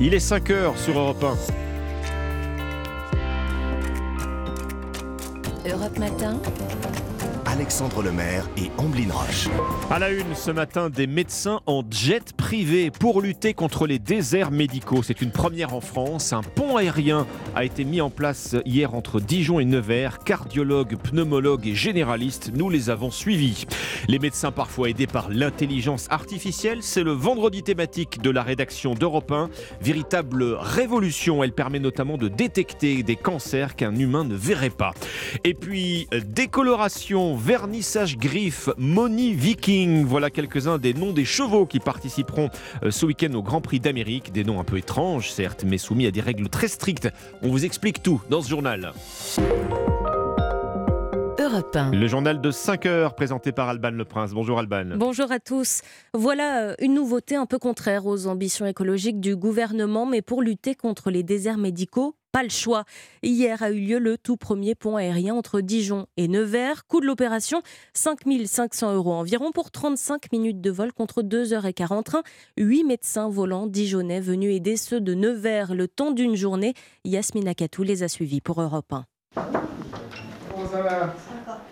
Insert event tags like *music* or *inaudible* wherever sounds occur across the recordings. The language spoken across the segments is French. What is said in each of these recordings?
Il est 5 heures sur Europe 1. Europe Matin. Alexandre Lemaire et Amblin Roche. À la une ce matin, des médecins en jet privé pour lutter contre les déserts médicaux. C'est une première en France. Un pont aérien a été mis en place hier entre Dijon et Nevers. Cardiologues, pneumologues et généralistes, nous les avons suivis. Les médecins parfois aidés par l'intelligence artificielle, c'est le vendredi thématique de la rédaction d'Europe 1. Véritable révolution, elle permet notamment de détecter des cancers qu'un humain ne verrait pas. Et puis, décoloration vernissage griffe, Moni Viking. Voilà quelques-uns des noms des chevaux qui participeront euh, ce week-end au Grand Prix d'Amérique. Des noms un peu étranges, certes, mais soumis à des règles très strictes. On vous explique tout dans ce journal. Le journal de 5 heures présenté par Alban Le Prince. Bonjour Alban. Bonjour à tous. Voilà euh, une nouveauté un peu contraire aux ambitions écologiques du gouvernement, mais pour lutter contre les déserts médicaux, pas le choix. Hier a eu lieu le tout premier pont aérien entre Dijon et Nevers. Coût de l'opération 5500 euros environ pour 35 minutes de vol contre 2h15 en train. 8 médecins volants dijonnais venus aider ceux de Nevers le temps d'une journée. Yasmina Katou les a suivis pour Europe 1.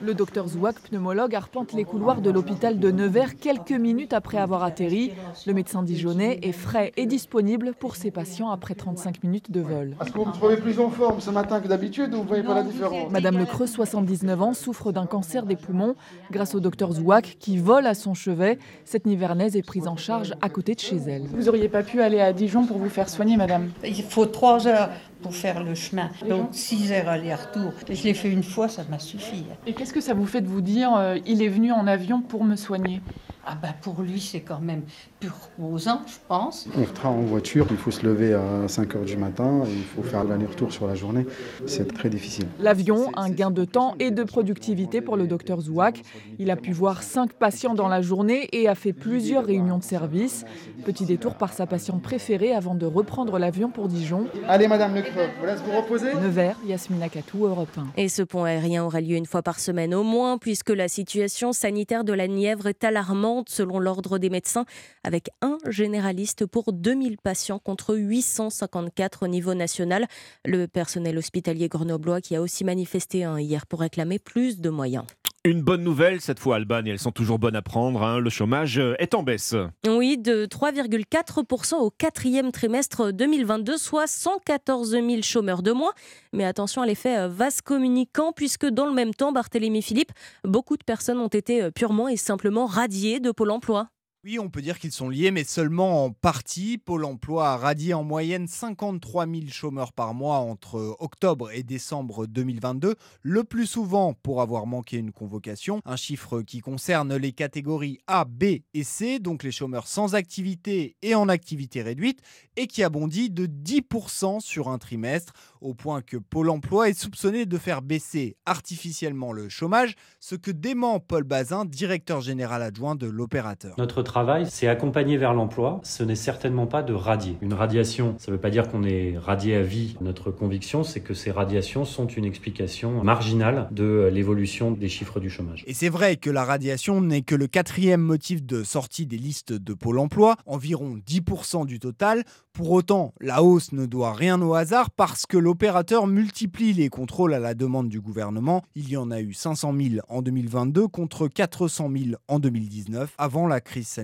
Le docteur Zouak, pneumologue, arpente les couloirs de l'hôpital de Nevers quelques minutes après avoir atterri. Le médecin dijonnais est frais et disponible pour ses patients après 35 minutes de vol. Est-ce que vous vous trouvez plus en forme ce matin que d'habitude ou vous voyez pas la différence Madame Lecreux, 79 ans, souffre d'un cancer des poumons. Grâce au docteur Zouak, qui vole à son chevet, cette Nivernaise est prise en charge à côté de chez elle. Vous auriez pas pu aller à Dijon pour vous faire soigner, madame? Il faut trois heures pour faire le chemin. Donc 6 heures aller-retour. Je l'ai fait une fois, ça m'a suffi. Et qu'est-ce que ça vous fait de vous dire euh, il est venu en avion pour me soigner? Ah ben pour lui, c'est quand même plus reposant, je pense. On travaille en voiture, il faut se lever à 5 heures du matin, il faut faire l'aller-retour sur la journée. C'est très difficile. L'avion, un gain de temps et de productivité pour le docteur Zouak. Il a pu voir 5 patients dans la journée et a fait plusieurs réunions de service. Petit détour par sa patiente préférée avant de reprendre l'avion pour Dijon. Allez, Madame Lecreux, vous laisse vous reposer. Nevers, Yasmina Katou, Europe 1. Et ce pont aérien aura lieu une fois par semaine au moins, puisque la situation sanitaire de la Nièvre est alarmante selon l'ordre des médecins, avec un généraliste pour 2000 patients contre 854 au niveau national. Le personnel hospitalier grenoblois qui a aussi manifesté hier pour réclamer plus de moyens. Une bonne nouvelle cette fois, Alban, et elles sont toujours bonnes à prendre. Hein. Le chômage euh, est en baisse. Oui, de 3,4% au quatrième trimestre 2022, soit 114 000 chômeurs de moins. Mais attention à l'effet euh, vase communicant, puisque dans le même temps, Barthélémy Philippe, beaucoup de personnes ont été euh, purement et simplement radiées de Pôle emploi. Oui, on peut dire qu'ils sont liés, mais seulement en partie. Pôle emploi a radié en moyenne 53 000 chômeurs par mois entre octobre et décembre 2022, le plus souvent pour avoir manqué une convocation. Un chiffre qui concerne les catégories A, B et C, donc les chômeurs sans activité et en activité réduite, et qui a bondi de 10% sur un trimestre, au point que Pôle emploi est soupçonné de faire baisser artificiellement le chômage, ce que dément Paul Bazin, directeur général adjoint de l'opérateur travail, c'est accompagner vers l'emploi. Ce n'est certainement pas de radier. Une radiation, ça ne veut pas dire qu'on est radié à vie. Notre conviction, c'est que ces radiations sont une explication marginale de l'évolution des chiffres du chômage. Et c'est vrai que la radiation n'est que le quatrième motif de sortie des listes de Pôle emploi, environ 10% du total. Pour autant, la hausse ne doit rien au hasard parce que l'opérateur multiplie les contrôles à la demande du gouvernement. Il y en a eu 500 000 en 2022 contre 400 000 en 2019 avant la crise.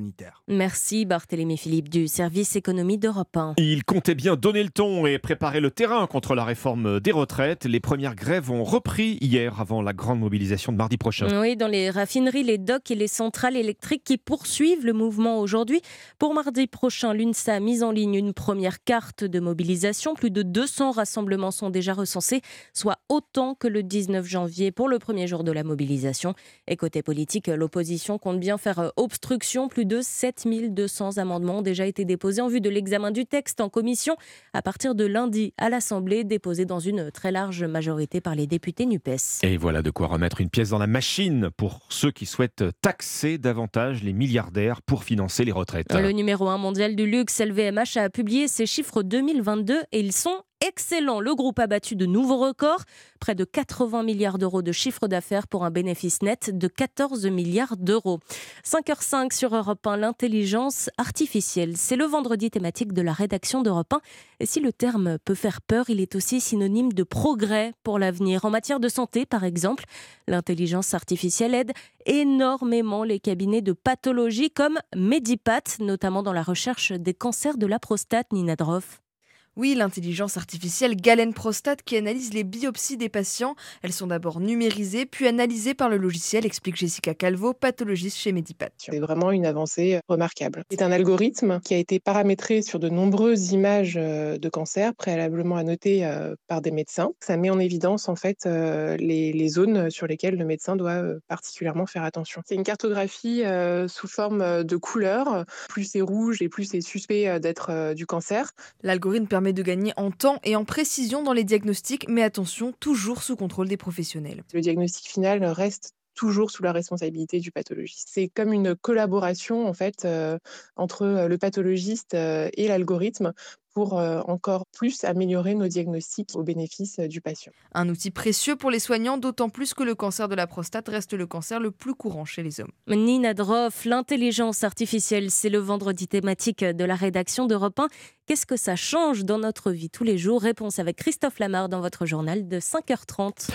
Merci Barthélémy Philippe du service économie d'Europe 1. Il comptait bien donner le ton et préparer le terrain contre la réforme des retraites. Les premières grèves ont repris hier avant la grande mobilisation de mardi prochain. Oui, dans les raffineries, les docks et les centrales électriques qui poursuivent le mouvement aujourd'hui. Pour mardi prochain, l'UNSA a mis en ligne une première carte de mobilisation. Plus de 200 rassemblements sont déjà recensés, soit autant que le 19 janvier pour le premier jour de la mobilisation. Et côté politique, l'opposition compte bien faire obstruction. Plus de 7200 amendements ont déjà été déposés en vue de l'examen du texte en commission à partir de lundi à l'Assemblée, déposé dans une très large majorité par les députés NUPES. Et voilà de quoi remettre une pièce dans la machine pour ceux qui souhaitent taxer davantage les milliardaires pour financer les retraites. Le numéro 1 mondial du luxe, LVMH, a publié ses chiffres 2022 et ils sont excellent. Le groupe a battu de nouveaux records, près de 80 milliards d'euros de chiffre d'affaires pour un bénéfice net de 14 milliards d'euros. 5h05 sur Europe 1, l'intelligence artificielle. C'est le vendredi thématique de la rédaction d'Europe 1. Et si le terme peut faire peur, il est aussi synonyme de progrès pour l'avenir. En matière de santé, par exemple, l'intelligence artificielle aide énormément les cabinets de pathologie comme Medipat, notamment dans la recherche des cancers de la prostate, Nina Droff. Oui, l'intelligence artificielle Galen Prostate qui analyse les biopsies des patients. Elles sont d'abord numérisées, puis analysées par le logiciel, explique Jessica Calvo, pathologiste chez Medipat. C'est vraiment une avancée remarquable. C'est un algorithme qui a été paramétré sur de nombreuses images euh, de cancer préalablement annotées euh, par des médecins. Ça met en évidence en fait euh, les, les zones sur lesquelles le médecin doit particulièrement faire attention. C'est une cartographie sous forme de couleurs. Plus c'est rouge et plus c'est suspect d'être du cancer. L'algorithme permet de gagner en temps et en précision dans les diagnostics, mais attention, toujours sous contrôle des professionnels. Le diagnostic final reste toujours sous la responsabilité du pathologiste. C'est comme une collaboration en fait euh, entre euh, le pathologiste euh, et l'algorithme pour encore plus améliorer nos diagnostics au bénéfice du patient. Un outil précieux pour les soignants, d'autant plus que le cancer de la prostate reste le cancer le plus courant chez les hommes. Nina Droff, l'intelligence artificielle, c'est le vendredi thématique de la rédaction d'Europe 1. Qu'est-ce que ça change dans notre vie tous les jours? Réponse avec Christophe Lamar dans votre journal de 5h30.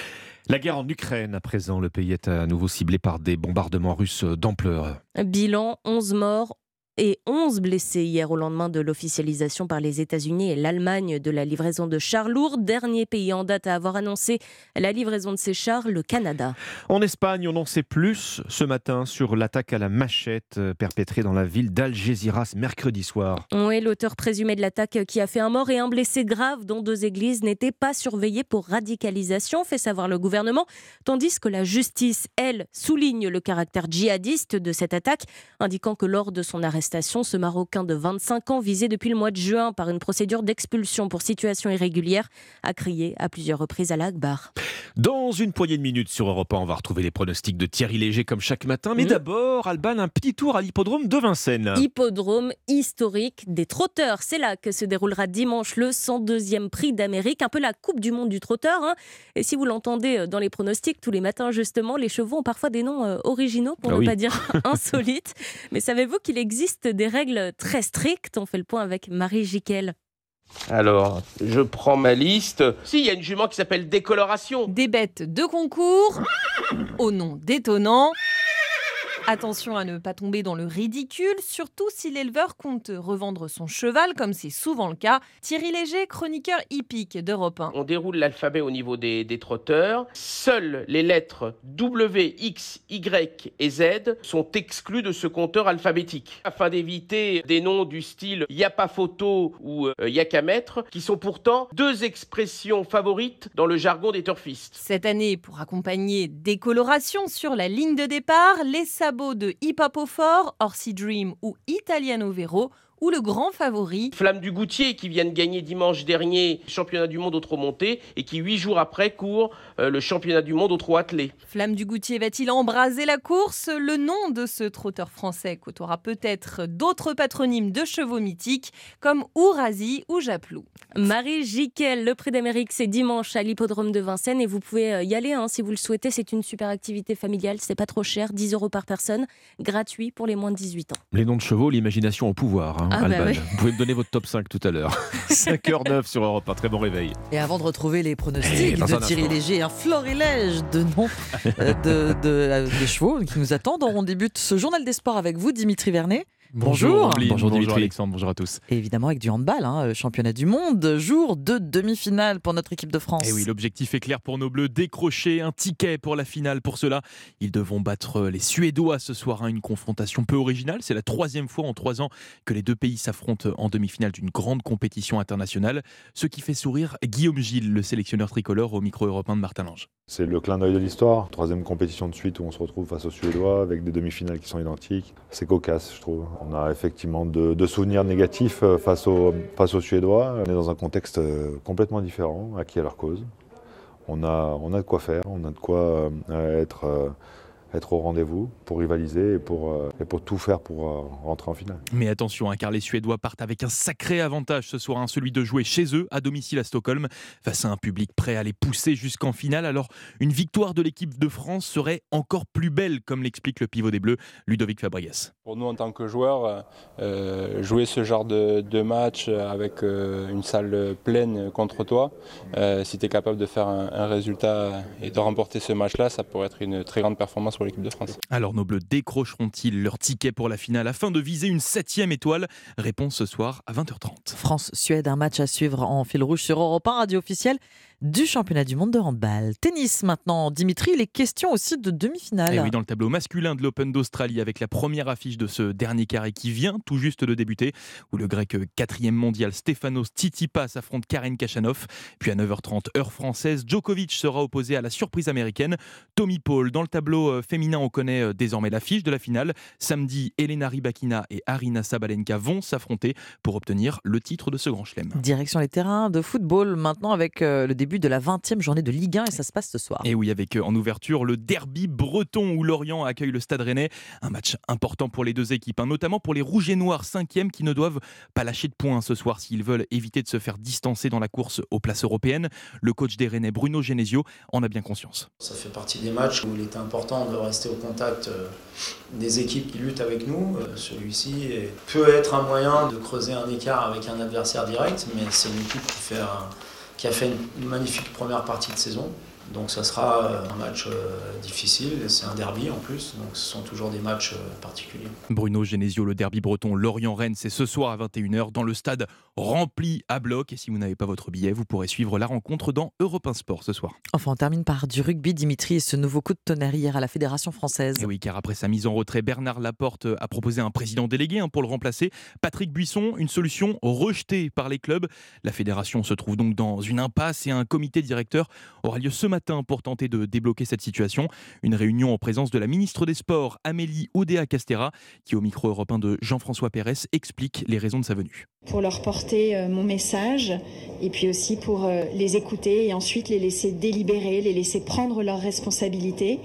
La guerre en Ukraine, à présent, le pays est à nouveau ciblé par des bombardements russes d'ampleur. Bilan 11 morts, et 11 blessés hier au lendemain de l'officialisation par les États-Unis et l'Allemagne de la livraison de chars lourds. Dernier pays en date à avoir annoncé la livraison de ces chars, le Canada. En Espagne, on en sait plus ce matin sur l'attaque à la machette euh, perpétrée dans la ville d'Algeciras mercredi soir. Oui, l'auteur présumé de l'attaque qui a fait un mort et un blessé grave dans deux églises n'était pas surveillé pour radicalisation, fait savoir le gouvernement, tandis que la justice, elle, souligne le caractère djihadiste de cette attaque, indiquant que lors de son arrestation, ce Marocain de 25 ans, visé depuis le mois de juin par une procédure d'expulsion pour situation irrégulière, a crié à plusieurs reprises à l'Akbar. Dans une poignée de minutes sur Europe 1, on va retrouver les pronostics de Thierry Léger comme chaque matin. Mais mmh. d'abord, Alban, un petit tour à l'hippodrome de Vincennes. Hippodrome historique des trotteurs. C'est là que se déroulera dimanche le 102e prix d'Amérique, un peu la Coupe du Monde du trotteur. Hein. Et si vous l'entendez euh, dans les pronostics tous les matins, justement, les chevaux ont parfois des noms euh, originaux, pour ah ne pas dire *laughs* insolites. Mais savez-vous qu'il existe des règles très strictes. On fait le point avec Marie Jiquel. Alors, je prends ma liste. Si, il y a une jument qui s'appelle décoloration. Des bêtes de concours, au nom détonnant. Attention à ne pas tomber dans le ridicule, surtout si l'éleveur compte revendre son cheval, comme c'est souvent le cas. Thierry Léger, chroniqueur hippique d'Europe 1. On déroule l'alphabet au niveau des, trotteurs. Seules les lettres W, X, Y et Z sont exclues de ce compteur alphabétique, afin d'éviter des noms du style y a pas photo ou euh, y a qu'à mettre, qui sont pourtant deux expressions favorites dans le jargon des turfistes. Cette année, pour accompagner décoloration sur la ligne de départ, les de Hip Hop Fort, Orsi Dream ou Italiano Vero ou le grand favori. Flamme du Goutier qui vient de gagner dimanche dernier le championnat du monde au trot monté et qui huit jours après court euh, le championnat du monde au trot attelé. Flamme du Goutier va-t-il embraser la course? Le nom de ce trotteur français côtoiera peut-être d'autres patronymes de chevaux mythiques comme Ourasi ou Japlou. Marie Jiquel, le prix d'Amérique, c'est dimanche à l'hippodrome de Vincennes et vous pouvez euh, y aller hein, si vous le souhaitez. C'est une super activité familiale, c'est pas trop cher, 10 euros par personne, gratuit pour les moins de 18 ans. Les noms de chevaux, l'imagination au pouvoir. Hein. Ah bah Vous pouvez me donner votre top 5 tout à l'heure. *laughs* 5h09 sur Europe, un très bon réveil. Et avant de retrouver les pronostics de Thierry Léger, un florilège de noms euh, de, de, de, chevaux qui nous attendent, on débute ce journal des sports avec vous, Dimitri Vernet. Bonjour. Bonjour, bonjour, Alexandre, bonjour à tous. Et évidemment avec du handball, hein, euh, championnat du monde, jour de demi-finale pour notre équipe de France. Et eh oui, l'objectif est clair pour nos Bleus, décrocher un ticket pour la finale. Pour cela, ils devront battre les Suédois ce soir. Hein, une confrontation peu originale. C'est la troisième fois en trois ans que les deux pays s'affrontent en demi-finale d'une grande compétition internationale. Ce qui fait sourire Guillaume Gilles, le sélectionneur tricolore au micro européen de Martin Lange. C'est le clin d'œil de l'histoire. Troisième compétition de suite où on se retrouve face aux Suédois avec des demi-finales qui sont identiques. C'est cocasse, je trouve. On a effectivement de, souvenirs négatifs euh, face aux, Suédois. On est dans un contexte euh, complètement différent, acquis à leur cause. On a, de quoi faire, on a de quoi euh, être être au rendez-vous pour rivaliser et pour, euh, et pour tout faire pour euh, rentrer en finale. Mais attention, hein, car les Suédois partent avec un sacré avantage ce soir, hein, celui de jouer chez eux, à domicile à Stockholm, face à un public prêt à les pousser jusqu'en finale. Alors, une victoire de l'équipe de France serait encore plus belle, comme l'explique le pivot des Bleus, Ludovic Fabrias. Pour nous, en tant que joueurs, euh, jouer ce genre de, de match avec euh, une salle pleine contre toi, euh, si tu es capable de faire un, un, résultat et de remporter ce match-là, ça pourrait être une très grande performance pour l'équipe de France. Alors, nos Bleus décrocheront-ils leur ticket pour la finale afin de viser une septième étoile? Réponse ce soir à 20h30. France-Suède, un match à suivre en fil rouge sur Europe 1, radio officielle du championnat du monde de handball. Tennis maintenant, Dimitri, les questions aussi de demi-finale. Et oui, dans le tableau masculin de l'Open d'Australie, avec la première affiche de ce dernier carré qui vient tout juste de débuter, où le grec quatrième mondial Stefanos Tsitsipas affronte Karen Kachanov. Puis à 9h30, heure française, Djokovic sera opposé à la surprise américaine, Tommy Paul. Dans le tableau euh, féminin, on connaît euh, désormais l'affiche de la finale. Samedi, Elena Rybakina et Arina Sabalenka vont s'affronter pour obtenir le titre de ce grand chelem. Direction les terrains de football maintenant avec euh, le début de la 20e journée de Ligue 1 et ça se passe ce soir. Et oui, avec en ouverture le derby breton où Lorient accueille le Stade Rennais. Un match important pour les deux équipes, hein, notamment pour les Rouges et Noirs 5e qui ne doivent pas lâcher de points ce soir s'ils veulent éviter de se faire distancer dans la course aux places européennes. Le coach des Rennais, Bruno Genesio, en a bien conscience. Ça fait partie des matchs où il est important de rester au contact des équipes qui luttent avec nous. Celui-ci peut être un moyen de creuser un écart avec un adversaire direct, mais c'est une équipe qui fait un qui a fait une magnifique première partie de saison. Donc ça sera euh, un match euh, difficile, c'est un derby en plus, donc ce sont toujours des matchs euh, particuliers. Bruno Genesio, le derby breton Lorient-Rennes, c'est ce soir à 21h dans le stade rempli à bloc. Et si vous n'avez pas votre billet, vous pourrez suivre la rencontre dans Europe 1 Sport ce soir. Enfin, on termine par du rugby, Dimitri, et ce nouveau coup de tonnerre hier à la Fédération française. Et oui, car après sa mise en retrait, Bernard Laporte a proposé un président délégué hein, pour le remplacer. Patrick Buisson, une solution rejetée par les clubs. La fédération se trouve donc dans une impasse et un comité directeur aura lieu ce matin pour tenter de débloquer cette situation. Une réunion en présence de la ministre des Sports, Amélie Oudéa-Castera, qui au micro européen de Jean-François Pérez explique les raisons de sa venue. Pour leur porter euh, mon message et puis aussi pour euh, les écouter et ensuite les laisser délibérer, les laisser prendre leurs responsabilités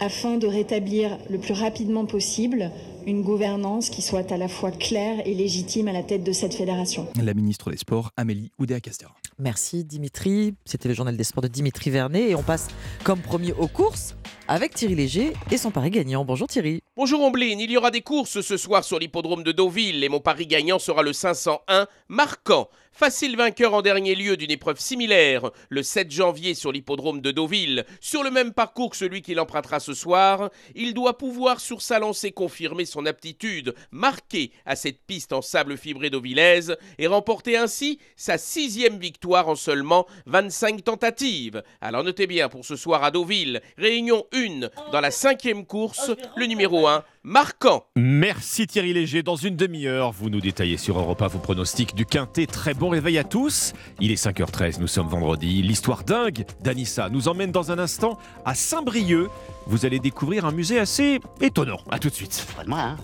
afin de rétablir le plus rapidement possible une gouvernance qui soit à la fois claire et légitime à la tête de cette fédération. La ministre des Sports, Amélie Oudéa-Castera. Merci Dimitri. C'était le journal des sports de Dimitri Vernet et on passe comme premier aux courses avec Thierry Léger et son pari gagnant. Bonjour Thierry. Bonjour Omblin, il y aura des courses ce soir sur l'hippodrome de Deauville et mon pari gagnant sera le 501 marquant. Facile vainqueur en dernier lieu d'une épreuve similaire, le 7 janvier sur l'hippodrome de Deauville. Sur le même parcours que celui qu'il empruntera ce soir, il doit pouvoir sur sa lancée confirmer son aptitude marquée à cette piste en sable fibré dauvillaise et remporter ainsi sa sixième victoire en seulement 25 tentatives. Alors notez bien pour ce soir à Deauville, réunion 1 dans la cinquième course, le numéro 1 marquant. Merci Thierry Léger. Dans une demi-heure, vous nous détaillez sur Europa vos pronostics du Quintet. Très bon réveil à tous. Il est 5h13, nous sommes vendredi. L'histoire dingue d'Anissa nous emmène dans un instant à Saint-Brieuc. Vous allez découvrir un musée assez étonnant. A tout de suite. Hein.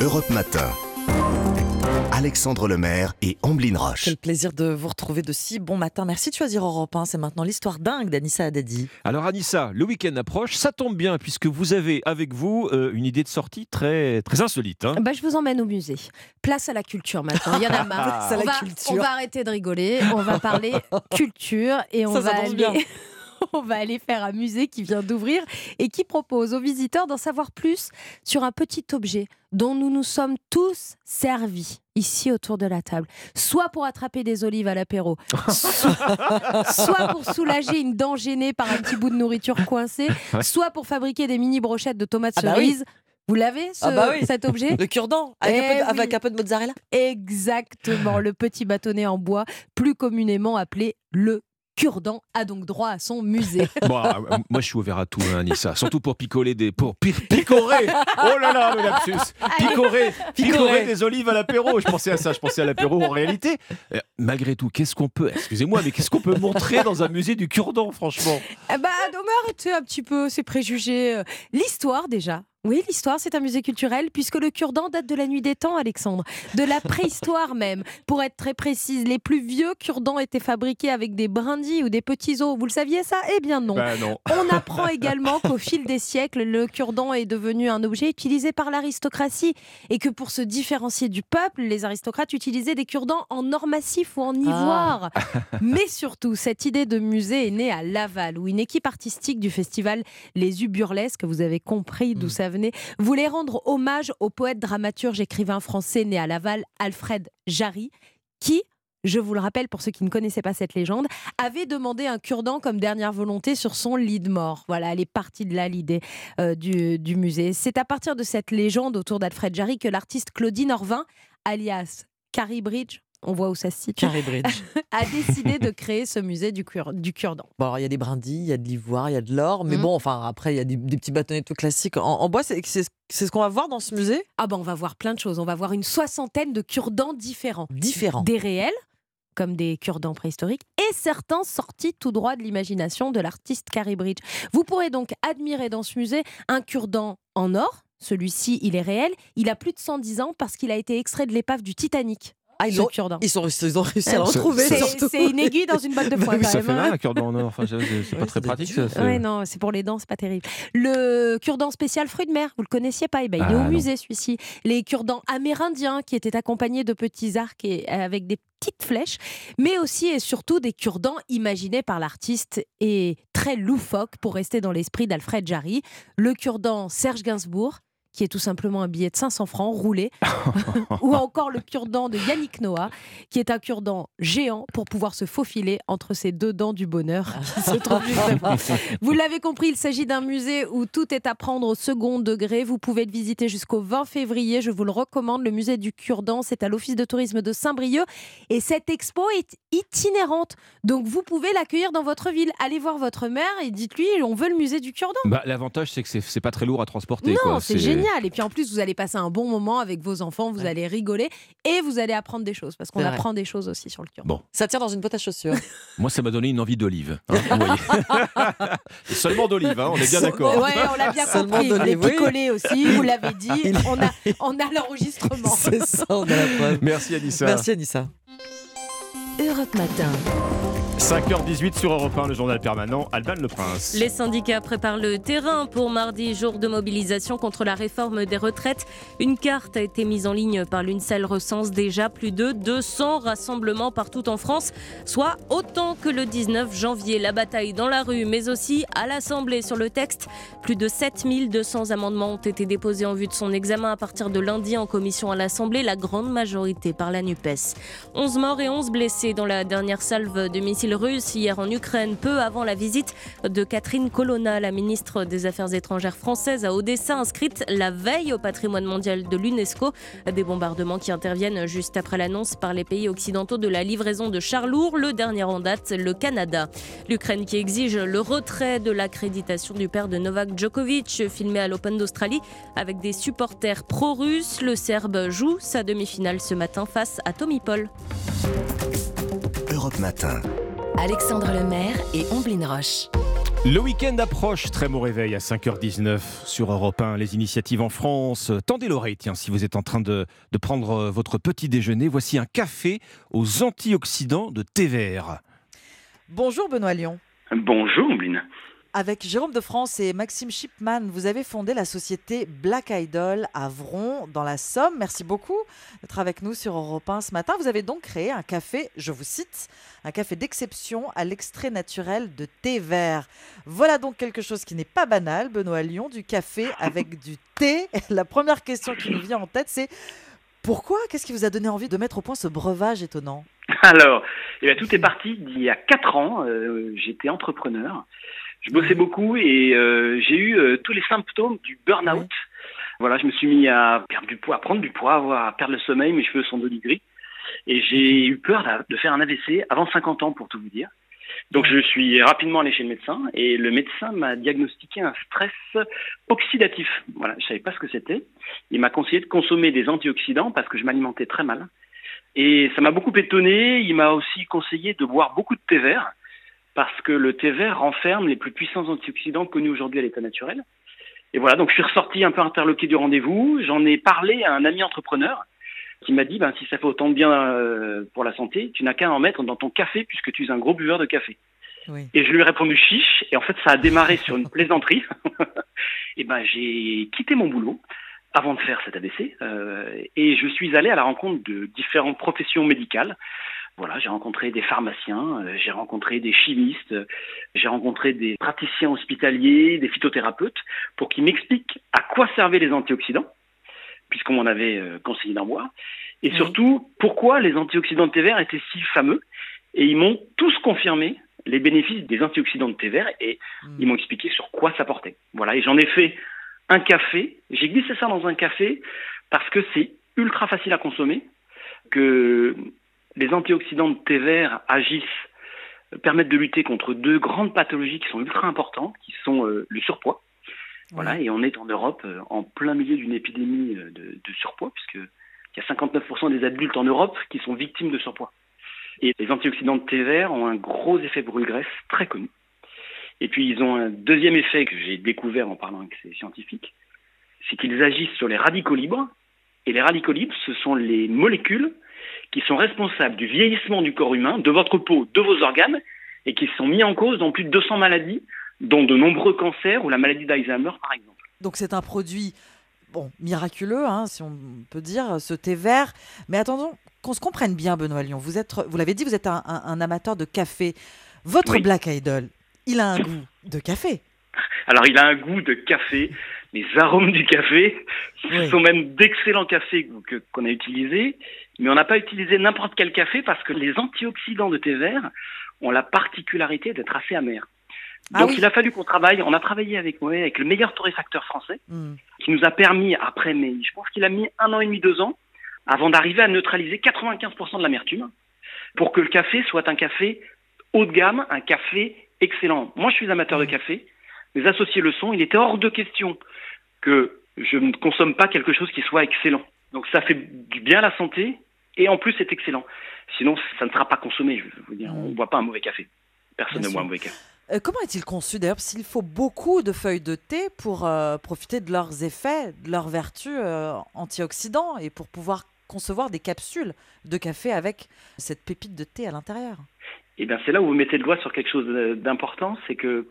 Europe Matin. Alexandre Lemaire et Amblin Roche. Quel plaisir de vous retrouver de si bon matin. Merci de choisir Europe 1. C'est maintenant l'histoire dingue d'Anissa Haddadi. Alors Anissa, le week-end approche. Ça tombe bien puisque vous avez avec vous euh, une idée de sortie très, très insolite. Hein. Bah, je vous emmène au musée. Place à la culture maintenant. Il y en a marre. on, va, on, va, arrêter de rigoler. On va parler *laughs* culture et on ça, va ça aller... bien. *laughs* on va aller faire un musée qui vient d'ouvrir et qui propose aux visiteurs d'en savoir plus sur un petit objet dont nous nous sommes tous servis ici autour de la table, soit pour attraper des olives à l'apéro, soit, *laughs* soit pour soulager une dent gênée par un petit bout de nourriture coincée, *laughs* soit pour fabriquer des mini brochettes de tomates Ah bah oui. cerises. Vous l'avez, ce- Ah bah oui. cet objet Le cure-dent avec, un peu de- Eh avec un peu de mozzarella. Exactement, le petit bâtonnet en bois, plus communément appelé le cure-dent, a donc droit à son musée. *laughs* Bon, euh, moi, je suis ouvert à tout, hein, Anissa. Surtout pour picoler des. Pour pi- picorer Oh là là, le lapsus Picorer Picorer des olives à l'apéro Je pensais à ça, je pensais à l'apéro en réalité. euh, malgré tout, qu'est-ce qu'on peut. Excusez-moi, mais qu'est-ce qu'on peut montrer dans un musée du cure-dent, franchement? Eh bah, non, mais arrêtez un petit peu ces préjugés. Euh, L'histoire, déjà. Oui, l'histoire, c'est un musée culturel, puisque le cure-dent date de la nuit des temps, Alexandre. De la préhistoire *laughs* même. Pour être très précise, les plus vieux cure-dents étaient fabriqués avec des brindilles ou des petits os. Vous le saviez ça? Eh bien non. Non. On *laughs* apprend également qu'au fil des siècles, le cure-dent est devenu un objet utilisé par l'aristocratie. Et que pour se différencier du peuple, les aristocrates utilisaient des cure-dents en or massif ou en ivoire. *laughs* Mais surtout, cette idée de musée est née à Laval, où une équipe artistique du festival Les U Burlesques, vous avez compris d'où ça voulait rendre hommage au poète, dramaturge, écrivain français né à Laval, Alfred Jarry, qui, je vous le rappelle pour ceux qui ne connaissaient pas cette légende, avait demandé un cure-dent comme dernière volonté sur son lit de mort. Voilà, elle est partie de là l'idée euh, du musée. C'est à partir de cette légende autour d'Alfred Jarry que l'artiste Claudine Orvin, alias Carrie Bridge, on voit où ça se situe, Carrie Bridge. *laughs* a décidé de créer ce musée du cure- du cure-dent. Bon, alors, il y a des brindilles, il y a de l'ivoire, il y a de l'or, mais Mhm. bon, enfin, après, il y a des, des petits bâtonnets tout classiques en, en bois. C'est c'est- c'est ce qu'on va voir dans ce musée? Ah ben on va voir plein de choses. On va voir une soixantaine de cure-dents différents. Différents. Des réels, comme des cure-dents préhistoriques, et certains sortis tout droit de l'imagination de l'artiste Carrie Bridge. Vous pourrez donc admirer dans ce musée un cure-dent en or. Celui-ci, il est réel. Il a plus de 110 ans parce qu'il a été extrait de l'épave du Titanic. Ah, ils ont-. Ils, sont, ils ont réussi à le Euh, retrouver. c'est- une aiguille dans une botte de *laughs* foin Oui, quand ça même. fait hein. mal un cure-dent en or. Enfin, c'est- *laughs* pas très pratique. Ça, c'est- Ouais, non, c'est pour les dents, c'est pas terrible. Le cure-dent spécial fruits de mer, vous le connaissiez pas? Eh ben, il est Ah, au non. musée celui-ci. Les cure-dents amérindiens qui étaient accompagnés de petits arcs et euh, avec des petites flèches, mais aussi et surtout des cure-dents imaginés par l'artiste et très loufoques pour rester dans l'esprit d'Alfred Jarry. Le cure-dent Serge Gainsbourg qui est tout simplement un billet de 500 francs roulé, *laughs* ou encore le cure-dent de Yannick Noah, qui est un cure-dent géant pour pouvoir se faufiler entre ces deux dents du bonheur qui *laughs* se. Vous l'avez compris, il s'agit d'un musée où tout est à prendre au second degré. Vous pouvez le visiter jusqu'au 20 février. Je vous le recommande. Le musée du cure-dent, c'est à l'office de tourisme de Saint-Brieuc. Et cette expo est itinérante. Donc vous pouvez l'accueillir dans votre ville. Allez voir votre maire et dites-lui on veut le musée du cure-dent. Bah, L'avantage, c'est que c'est- pas très lourd à transporter. Non, c'est génial. Et puis en plus, vous allez passer un bon moment avec vos enfants, vous allez rigoler et vous allez apprendre des choses parce qu'on apprend des choses aussi sur le cure. Bon. Ça tient dans une boîte à chaussures. *laughs* Moi, ça m'a donné une envie d'olive. hein, *laughs* Seulement d'olive, hein, on est bien d'accord. Ouais, on l'a bien Seulement compris. Les picolés aussi, vous l'avez dit. *laughs* On a, on a l'enregistrement. C'est ça, on a la preuve. Merci Anissa. Merci Anissa. Europe Matin. 5h18 sur Europe 1, le journal permanent. Alban Le Prince. Les syndicats préparent le terrain pour mardi, jour de mobilisation contre la réforme des retraites. Une carte a été mise en ligne par l'UNSEL recense déjà plus de 200 rassemblements partout en France, soit autant que le 19 janvier. La bataille dans la rue, mais aussi à l'Assemblée sur le texte. Plus de 7200 amendements ont été déposés en vue de son examen à partir de lundi en commission à l'Assemblée, la grande majorité par la NUPES. 11 morts et 11 blessés dans la dernière salve de missiles russes hier en Ukraine, peu avant la visite de Catherine Colonna, la ministre des Affaires étrangères française à Odessa, inscrite la veille au patrimoine mondial de l'UNESCO. Des bombardements qui interviennent juste après l'annonce par les pays occidentaux de la livraison de chars lourds, le dernier en date, le Canada. L'Ukraine qui exige le retrait de l'accréditation du père de Novak Djokovic, filmé à l'Open d'Australie avec des supporters pro-russes. Le Serbe joue sa demi-finale ce matin face à Tommy Paul. Europe Matin. Alexandre Lemaire et Omblin Roche. Le week-end approche, très bon réveil à 5h19 sur Europe 1. Les initiatives en France. Tendez l'oreille, tiens, si vous êtes en train de, de prendre euh, votre petit déjeuner. Voici un café aux antioxydants de thé vert. Bonjour Benoît Lyon. Bonjour, Blina. Avec Jérôme de France et Maxime Shipman, vous avez fondé la société Black Idol à Vron, dans la Somme. Merci beaucoup d'être avec nous sur Europe 1 ce matin. Vous avez donc créé un café, je vous cite, un café d'exception à l'extrait naturel de thé vert. Voilà donc quelque chose qui n'est pas banal, Benoît Lyon, du café avec *laughs* du thé. La première question qui nous vient en tête, c'est pourquoi? Qu'est-ce qui vous a donné envie de mettre au point ce breuvage étonnant? Alors, eh bien, tout est parti d'il y a 4 ans. euh, J'étais entrepreneur. Je bossais beaucoup et euh, j'ai eu euh, tous les symptômes du burn-out. Voilà, je me suis mis à perdre du poids, à prendre du poids, à avoir- à perdre le sommeil, mes cheveux sont devenus gris. Et j'ai eu peur de faire un AVC avant 50 ans, pour tout vous dire. Donc je suis rapidement allé chez le médecin et le médecin m'a diagnostiqué un stress oxydatif. Voilà, je savais pas ce que c'était. Il m'a conseillé de consommer des antioxydants parce que je m'alimentais très mal. Et ça m'a beaucoup étonné. Il m'a aussi conseillé de boire beaucoup de thé vert parce que le thé vert renferme les plus puissants antioxydants connus aujourd'hui à l'état naturel. Et voilà, donc je suis ressorti un peu interloqué du rendez-vous. J'en ai parlé à un ami entrepreneur qui m'a dit ben, si ça fait autant de bien euh, pour la santé, tu n'as qu'à en mettre dans ton café puisque tu es un gros buveur de café. Et je lui ai répondu chiche, et en fait ça a démarré sur une plaisanterie. *laughs* et ben j'ai quitté mon boulot avant de faire cet ABC, euh, et je suis allé à la rencontre de différentes professions médicales. Voilà, j'ai rencontré des pharmaciens, euh, j'ai rencontré des chimistes, euh, j'ai rencontré des praticiens hospitaliers, des phytothérapeutes, pour qu'ils m'expliquent à quoi servaient les antioxydants, puisqu'on m'en avait euh, conseillé d'en boire, et surtout pourquoi les antioxydants de thé vert étaient si fameux. Et ils m'ont tous confirmé les bénéfices des antioxydants de thé vert et ils m'ont expliqué sur quoi ça portait. Voilà, et j'en ai fait un café. J'ai glissé ça dans un café parce que c'est ultra facile à consommer, que les antioxydants de thé vert agissent, permettent de lutter contre deux grandes pathologies qui sont ultra importantes, qui sont euh, le surpoids. Voilà, et on est en Europe euh, en plein milieu d'une épidémie euh, de, de surpoids, puisque il y a 59% des adultes en Europe qui sont victimes de surpoids. Et les antioxydants de thé vert ont un gros effet brûle-graisse très connu. Et puis ils ont un deuxième effet que j'ai découvert en parlant avec ces scientifiques, c'est qu'ils agissent sur les radicaux libres. Et les radicaux libres, ce sont les molécules qui sont responsables du vieillissement du corps humain, de votre peau, de vos organes, et qui sont mis en cause dans plus de 200 maladies, dont de nombreux cancers ou la maladie d'Alzheimer par exemple. Donc c'est un produit bon, miraculeux, hein, si on peut dire, ce thé vert. Mais attendons qu'on se comprenne bien, Benoît Lyon. Vous, êtes, vous l'avez dit, vous êtes un, un- un amateur de café. Votre Oui. Black Idol, il a un *laughs* goût de café. Alors il a un goût de café, les arômes du café, ce sont même d'excellents cafés que- qu'on a utilisés, mais on n'a pas utilisé n'importe quel café parce que les antioxydants de thé vert ont la particularité d'être assez amers. Ah Donc oui. il a fallu qu'on travaille, on a travaillé avec moi, avec le meilleur torréfacteur français, Hmm. qui nous a permis, après, mais je pense qu'il a mis un an et demi, deux ans, avant d'arriver à neutraliser 95% de l'amertume, pour que le café soit un café haut de gamme, un café excellent. Moi, je suis amateur de café, mes associés le sont, il était hors de question que je ne consomme pas quelque chose qui soit excellent. Donc ça fait du bien à la santé, et en plus c'est excellent. Sinon, ça ne sera pas consommé, je veux dire, on ne boit pas un mauvais café. Personne Bien ne boit un mauvais café. Euh, comment est-il conçu d'ailleurs? Parce qu'il faut beaucoup de feuilles de thé pour euh, profiter de leurs effets, de leurs vertus euh, antioxydants et pour pouvoir concevoir des capsules de café avec cette pépite de thé à l'intérieur? Eh bien, c'est là où vous mettez le doigt sur quelque chose d'important, c'est que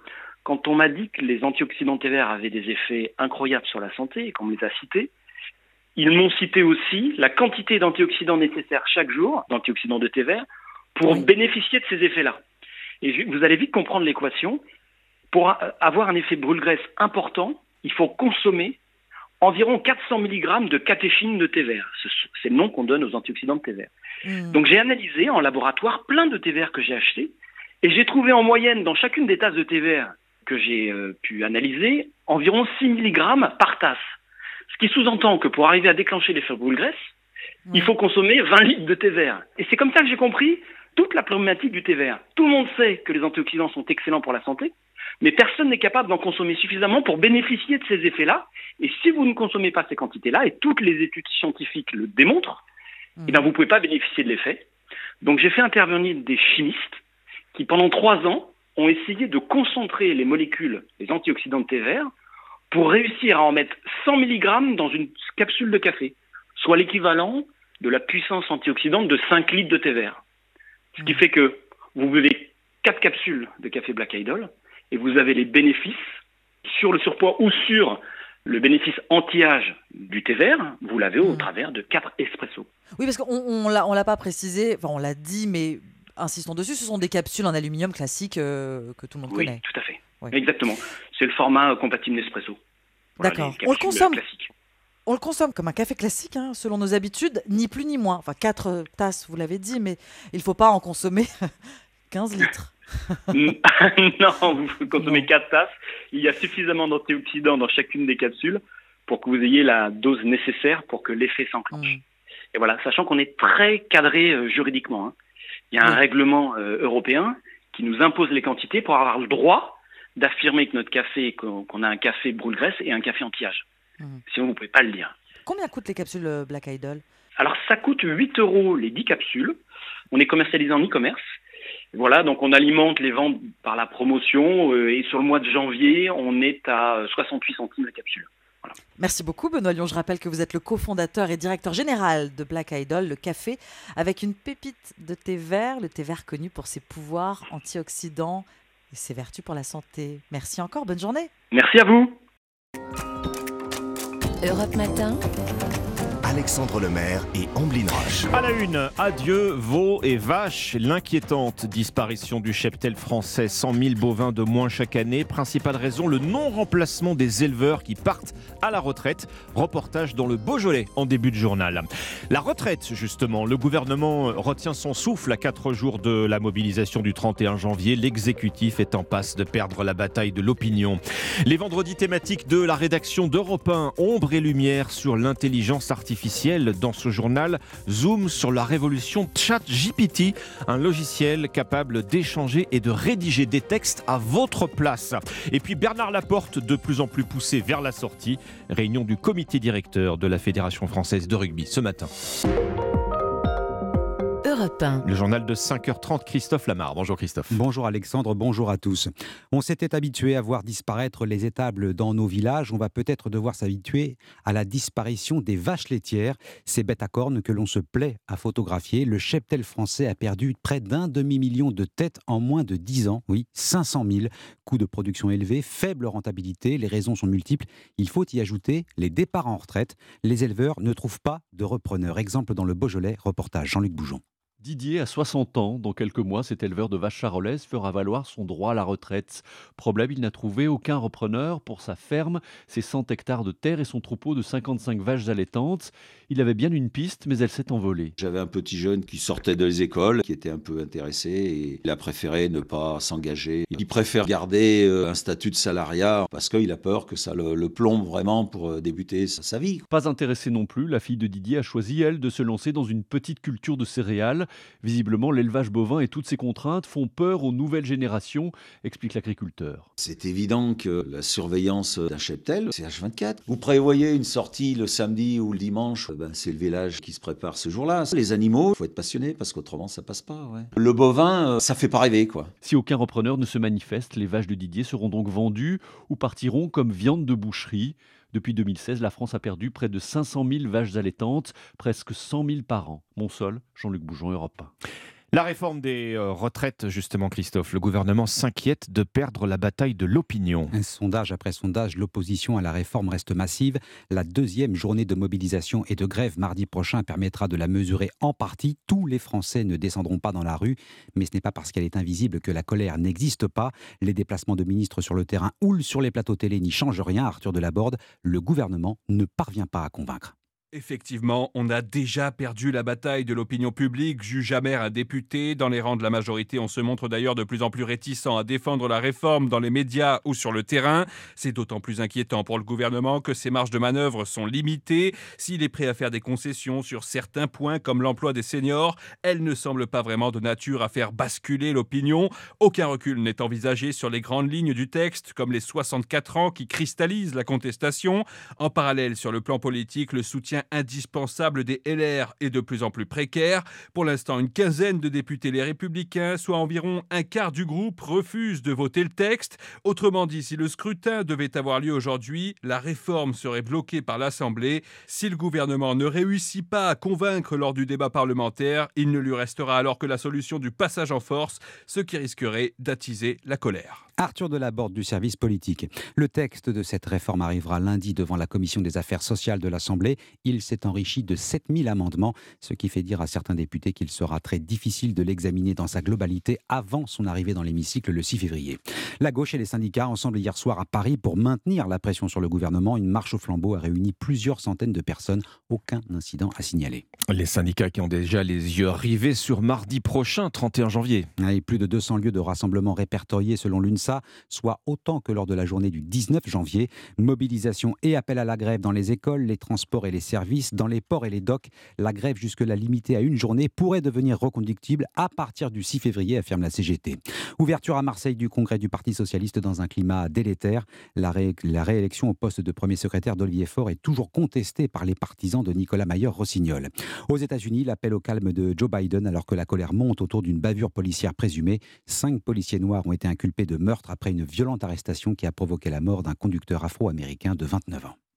quand on m'a dit que les antioxydants thé vert avaient des effets incroyables sur la santé et qu'on me les a cités, ils m'ont cité aussi la quantité d'antioxydants nécessaires chaque jour, d'antioxydants de thé vert, pour bénéficier de ces effets-là. Et vous allez vite comprendre l'équation. Pour a- avoir un effet brûle-graisse important, il faut consommer environ 400 mg de catéchine de thé vert. Ce- C'est le nom qu'on donne aux antioxydants de thé vert. Donc j'ai analysé en laboratoire plein de thé vert que j'ai achetés et j'ai trouvé en moyenne dans chacune des tasses de thé vert que j'ai euh, pu analyser environ 6 mg par tasse. Ce qui sous-entend que pour arriver à déclencher l'effet brûle-graisse, il faut consommer 20 litres de thé vert. Et c'est comme ça que j'ai compris toute la problématique du thé vert. Tout le monde sait que les antioxydants sont excellents pour la santé, mais personne n'est capable d'en consommer suffisamment pour bénéficier de ces effets-là. Et si vous ne consommez pas ces quantités-là, et toutes les études scientifiques le démontrent, eh bien, vous ne pouvez pas bénéficier de l'effet. Donc j'ai fait intervenir des chimistes qui, pendant trois ans, ont essayé de concentrer les molécules, les antioxydants de thé vert, pour réussir à en mettre 100 mg dans une capsule de café, soit l'équivalent de la puissance antioxydante de 5 litres de thé vert. Ce qui fait que vous buvez 4 capsules de café Black Idol et vous avez les bénéfices sur le surpoids ou sur le bénéfice anti-âge du thé vert, vous l'avez au travers de 4 espressos. Oui, parce qu'on on l'a pas précisé, enfin on l'a dit, mais insistons dessus, ce sont des capsules en aluminium classiques euh, que tout le monde Oui, connaît. tout à fait. Ouais. Exactement. C'est le format euh, compatible Nespresso. Voilà, D'accord. On le consomme. On le consomme comme un café classique, hein, selon nos habitudes, ni plus ni moins. Enfin, 4 tasses, vous l'avez dit, mais il ne faut pas en consommer *laughs* 15 litres. *laughs* non, vous consommez 4 tasses. Il y a suffisamment d'antioxydants dans chacune des capsules pour que vous ayez la dose nécessaire pour que l'effet s'enclenche. Et voilà, sachant qu'on est très cadré euh, juridiquement. hein. Il y a un règlement euh, européen qui nous impose les quantités pour avoir le droit d'affirmer que notre café, qu'on a un café brûle-graisse et un café anti-âge. Sinon, vous ne pouvez pas le dire. Combien coûtent les capsules euh, Black Idol? Alors, ça coûte 8 euros les 10 capsules. On est commercialisé en e-commerce. Voilà, donc on alimente les ventes par la promotion euh, et sur le mois de janvier, on est à 68 centimes la capsule. Merci beaucoup Benoît Lyon. Je rappelle que vous êtes le cofondateur et directeur général de Black Idol, le café, avec une pépite de thé vert, le thé vert connu pour ses pouvoirs antioxydants et ses vertus pour la santé. Merci encore, bonne journée. Merci à vous. Europe Matin. Alexandre Lemaire et Amblin Roche. À la une, adieu veaux et vaches. L'inquiétante disparition du cheptel français, 100 000 bovins de moins chaque année. Principale raison, le non-remplacement des éleveurs qui partent à la retraite. Reportage dans le Beaujolais en début de journal. La retraite, justement, le gouvernement retient son souffle à 4 jours de la mobilisation du 31 janvier. L'exécutif est en passe de perdre la bataille de l'opinion. Les vendredis thématiques de la rédaction d'Europe 1, ombre et lumière sur l'intelligence artificielle dans ce journal zoom sur la révolution ChatGPT, un logiciel capable d'échanger et de rédiger des textes à votre place. Et puis Bernard Laporte, de plus en plus poussé vers la sortie, réunion du comité directeur de la Fédération française de rugby ce matin. Le journal de 5h30, Christophe Lamar. Bonjour Christophe. Bonjour Alexandre, bonjour à tous. On s'était habitué à voir disparaître les étables dans nos villages. On va peut-être devoir s'habituer à la disparition des vaches laitières, ces bêtes à cornes que l'on se plaît à photographier. Le cheptel français a perdu près d'un demi-million de têtes en moins de 10 ans. Oui, 500 000. Coût de production élevé, faible rentabilité. Les raisons sont multiples. Il faut y ajouter les départs en retraite. Les éleveurs ne trouvent pas de repreneurs. Exemple dans le Beaujolais, reportage Jean-Luc Boujon. Didier a 60 ans. Dans quelques mois, cet éleveur de vaches charolaises fera valoir son droit à la retraite. Problème, il n'a trouvé aucun repreneur pour sa ferme, ses 100 hectares de terre et son troupeau de 55 vaches allaitantes. Il avait bien une piste, mais elle s'est envolée. J'avais un petit jeune qui sortait des écoles, qui était un peu intéressé et il a préféré ne pas s'engager. Il préfère garder euh, un statut de salariat parce qu'il a peur que ça le, plombe vraiment pour euh, débuter sa vie. Pas intéressée non plus, la fille de Didier a choisi, elle, de se lancer dans une petite culture de céréales. Visiblement, l'élevage bovin et toutes ses contraintes font peur aux nouvelles générations, explique l'agriculteur. C'est évident que la surveillance d'un cheptel, c'est H24. Vous prévoyez une sortie le samedi ou le dimanche, ben, c'est le village qui se prépare ce jour-là. Les animaux, il faut être passionné parce qu'autrement ça passe pas. Le bovin, euh, ça fait pas rêver quoi. Si aucun repreneur ne se manifeste, les vaches de Didier seront donc vendues ou partiront comme viande de boucherie. Depuis 2016, la France a perdu près de 500 000 vaches allaitantes, presque 100 000 par an. Monsol, Jean-Luc Boujon, Europe 1. La réforme des euh, retraites, justement, Christophe, le gouvernement s'inquiète de perdre la bataille de l'opinion. Sondage après sondage, l'opposition à la réforme reste massive. La deuxième journée de mobilisation et de grève mardi prochain permettra de la mesurer en partie. Tous les Français ne descendront pas dans la rue, mais ce n'est pas parce qu'elle est invisible que la colère n'existe pas. Les déplacements de ministres sur le terrain ou sur les plateaux télé n'y changent rien. Arthur Delaborde, le gouvernement ne parvient pas à convaincre. Effectivement, on a déjà perdu la bataille de l'opinion publique, juge amer un député. Dans les rangs de la majorité, on se montre d'ailleurs de plus en plus réticent à défendre la réforme dans les médias ou sur le terrain. C'est d'autant plus inquiétant pour le gouvernement que ses marges de manœuvre sont limitées. S'il est prêt à faire des concessions sur certains points comme l'emploi des seniors, elle ne semble pas vraiment de nature à faire basculer l'opinion. Aucun recul n'est envisagé sur les grandes lignes du texte, comme les 64 ans qui cristallisent la contestation. En parallèle, sur le plan politique, le soutien indispensable des LR est de plus en plus précaire. Pour l'instant, une quinzaine de députés les républicains, soit environ un quart du groupe, refusent de voter le texte. Autrement dit, si le scrutin devait avoir lieu aujourd'hui, la réforme serait bloquée par l'Assemblée. Si le gouvernement ne réussit pas à convaincre lors du débat parlementaire, il ne lui restera alors que la solution du passage en force, ce qui risquerait d'attiser la colère. Arthur Delaborde du service politique. Le texte de cette réforme arrivera lundi devant la commission des affaires sociales de l'Assemblée. Il s'est enrichi de 7000 amendements, ce qui fait dire à certains députés qu'il sera très difficile de l'examiner dans sa globalité avant son arrivée dans l'hémicycle le 6 février. La gauche et les syndicats ensemble hier soir à Paris pour maintenir la pression sur le gouvernement. Une marche au flambeau a réuni plusieurs centaines de personnes. Aucun incident à signaler. Les syndicats qui ont déjà les yeux rivés sur mardi prochain, 31 janvier. Et plus de 200 lieux de rassemblement répertoriés selon l'UNSA soit autant que lors de la journée du 19 janvier. Mobilisation et appel à la grève dans les écoles, les transports et les services dans les ports et les docks. La grève jusque-là limitée à une journée pourrait devenir reconductible à partir du 6 février, affirme la CGT. Ouverture à Marseille du congrès du Parti socialiste dans un climat délétère. La, la réélection au poste de premier secrétaire d'Olivier Faure est toujours contestée par les partisans de Nicolas Mayer-Rossignol. Aux États-Unis, l'appel au calme de Joe Biden alors que la colère monte autour d'une bavure policière présumée. Cinq policiers noirs ont été inculpés de meurtre après une violente arrestation qui a provoqué la mort d'un conducteur afro-américain de 29 ans.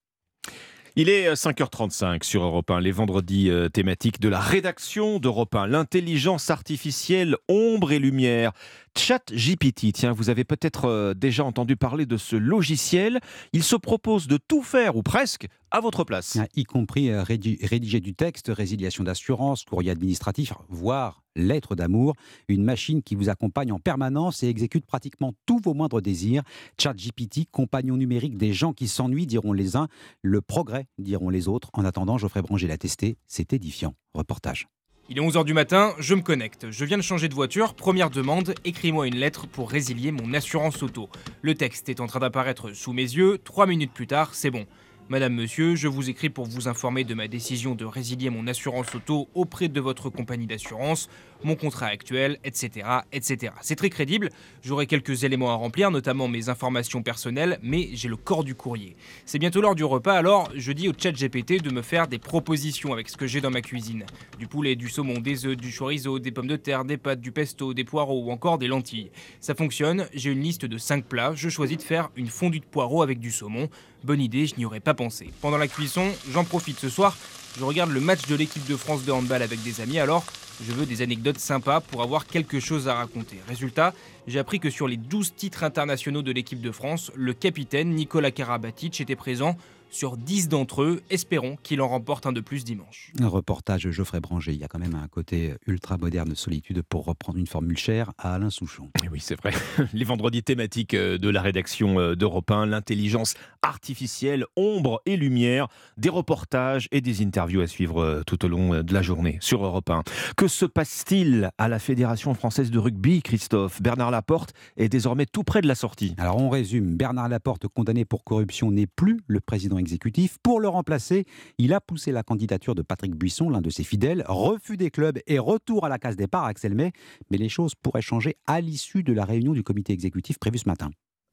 Il est 5h35 euh, sur Europe 1, les vendredis euh, thématiques de la rédaction d'Europe 1. L'intelligence artificielle, ombre et lumière. Chat GPT, tiens, vous avez peut-être euh, déjà entendu parler de ce logiciel. Il se propose de tout faire, ou presque, à votre place. Ah, y compris rédiger du texte, résiliation d'assurance, courrier administratif, voire lettre d'amour. Une machine qui vous accompagne en permanence et exécute pratiquement tous vos moindres désirs. ChatGPT, compagnon numérique des gens qui s'ennuient, diront les uns. Le progrès, diront les autres. En attendant, Geoffrey Branger l'a testé. C'est édifiant. Reportage. Il est 11h du matin, je me connecte. Je viens de changer de voiture. Première demande, écris-moi une lettre pour résilier mon assurance auto. Le texte est en train d'apparaître sous mes yeux. Trois minutes plus tard, c'est bon. Madame, monsieur, je vous écris pour vous informer de ma décision de résilier mon assurance auto auprès de votre compagnie d'assurance, mon contrat actuel, etc. etc. C'est très crédible, j'aurai quelques éléments à remplir, notamment mes informations personnelles, mais j'ai le corps du courrier. C'est bientôt l'heure du repas, alors je dis au chat GPT de me faire des propositions avec ce que j'ai dans ma cuisine. Du poulet, du saumon, des œufs, du chorizo, des pommes de terre, des pâtes, du pesto, des poireaux ou encore des lentilles. Ça fonctionne, j'ai une liste de 5 plats, je choisis de faire une fondue de poireaux avec du saumon. Bonne idée, je n'y aurais pas pensé. Pendant la cuisson, j'en profite ce soir, je regarde le match de l'équipe de France de handball avec des amis, alors je veux des anecdotes sympas pour avoir quelque chose à raconter. Résultat, j'ai appris que sur les 12 titres internationaux de l'équipe de France, le capitaine Nicolas Karabatic était présent sur 10 d'entre eux. Espérons qu'il en remporte un de plus dimanche. Un reportage Geoffrey Branger. Il y a quand même un côté ultra moderne de solitude pour reprendre une formule chère à Alain Souchon. Eh oui, c'est vrai. *laughs* Les vendredis thématiques euh, de la rédaction euh, d'Europe 1, l'intelligence artificielle, ombre et lumière, des reportages et des interviews à suivre euh, tout au long de la journée sur Europe 1. Que se passe-t-il à la Fédération française de rugby, Christophe? Bernard Laporte est désormais tout près de la sortie. Alors on résume. Bernard Laporte, condamné pour corruption, n'est plus le président exécutif. Pour le remplacer, il a poussé la candidature de Patrick Buisson, l'un de ses fidèles, refus des clubs et retour à la case départ, Axel May. Mais les choses pourraient changer à l'issue de la réunion du comité exécutif prévue ce matin.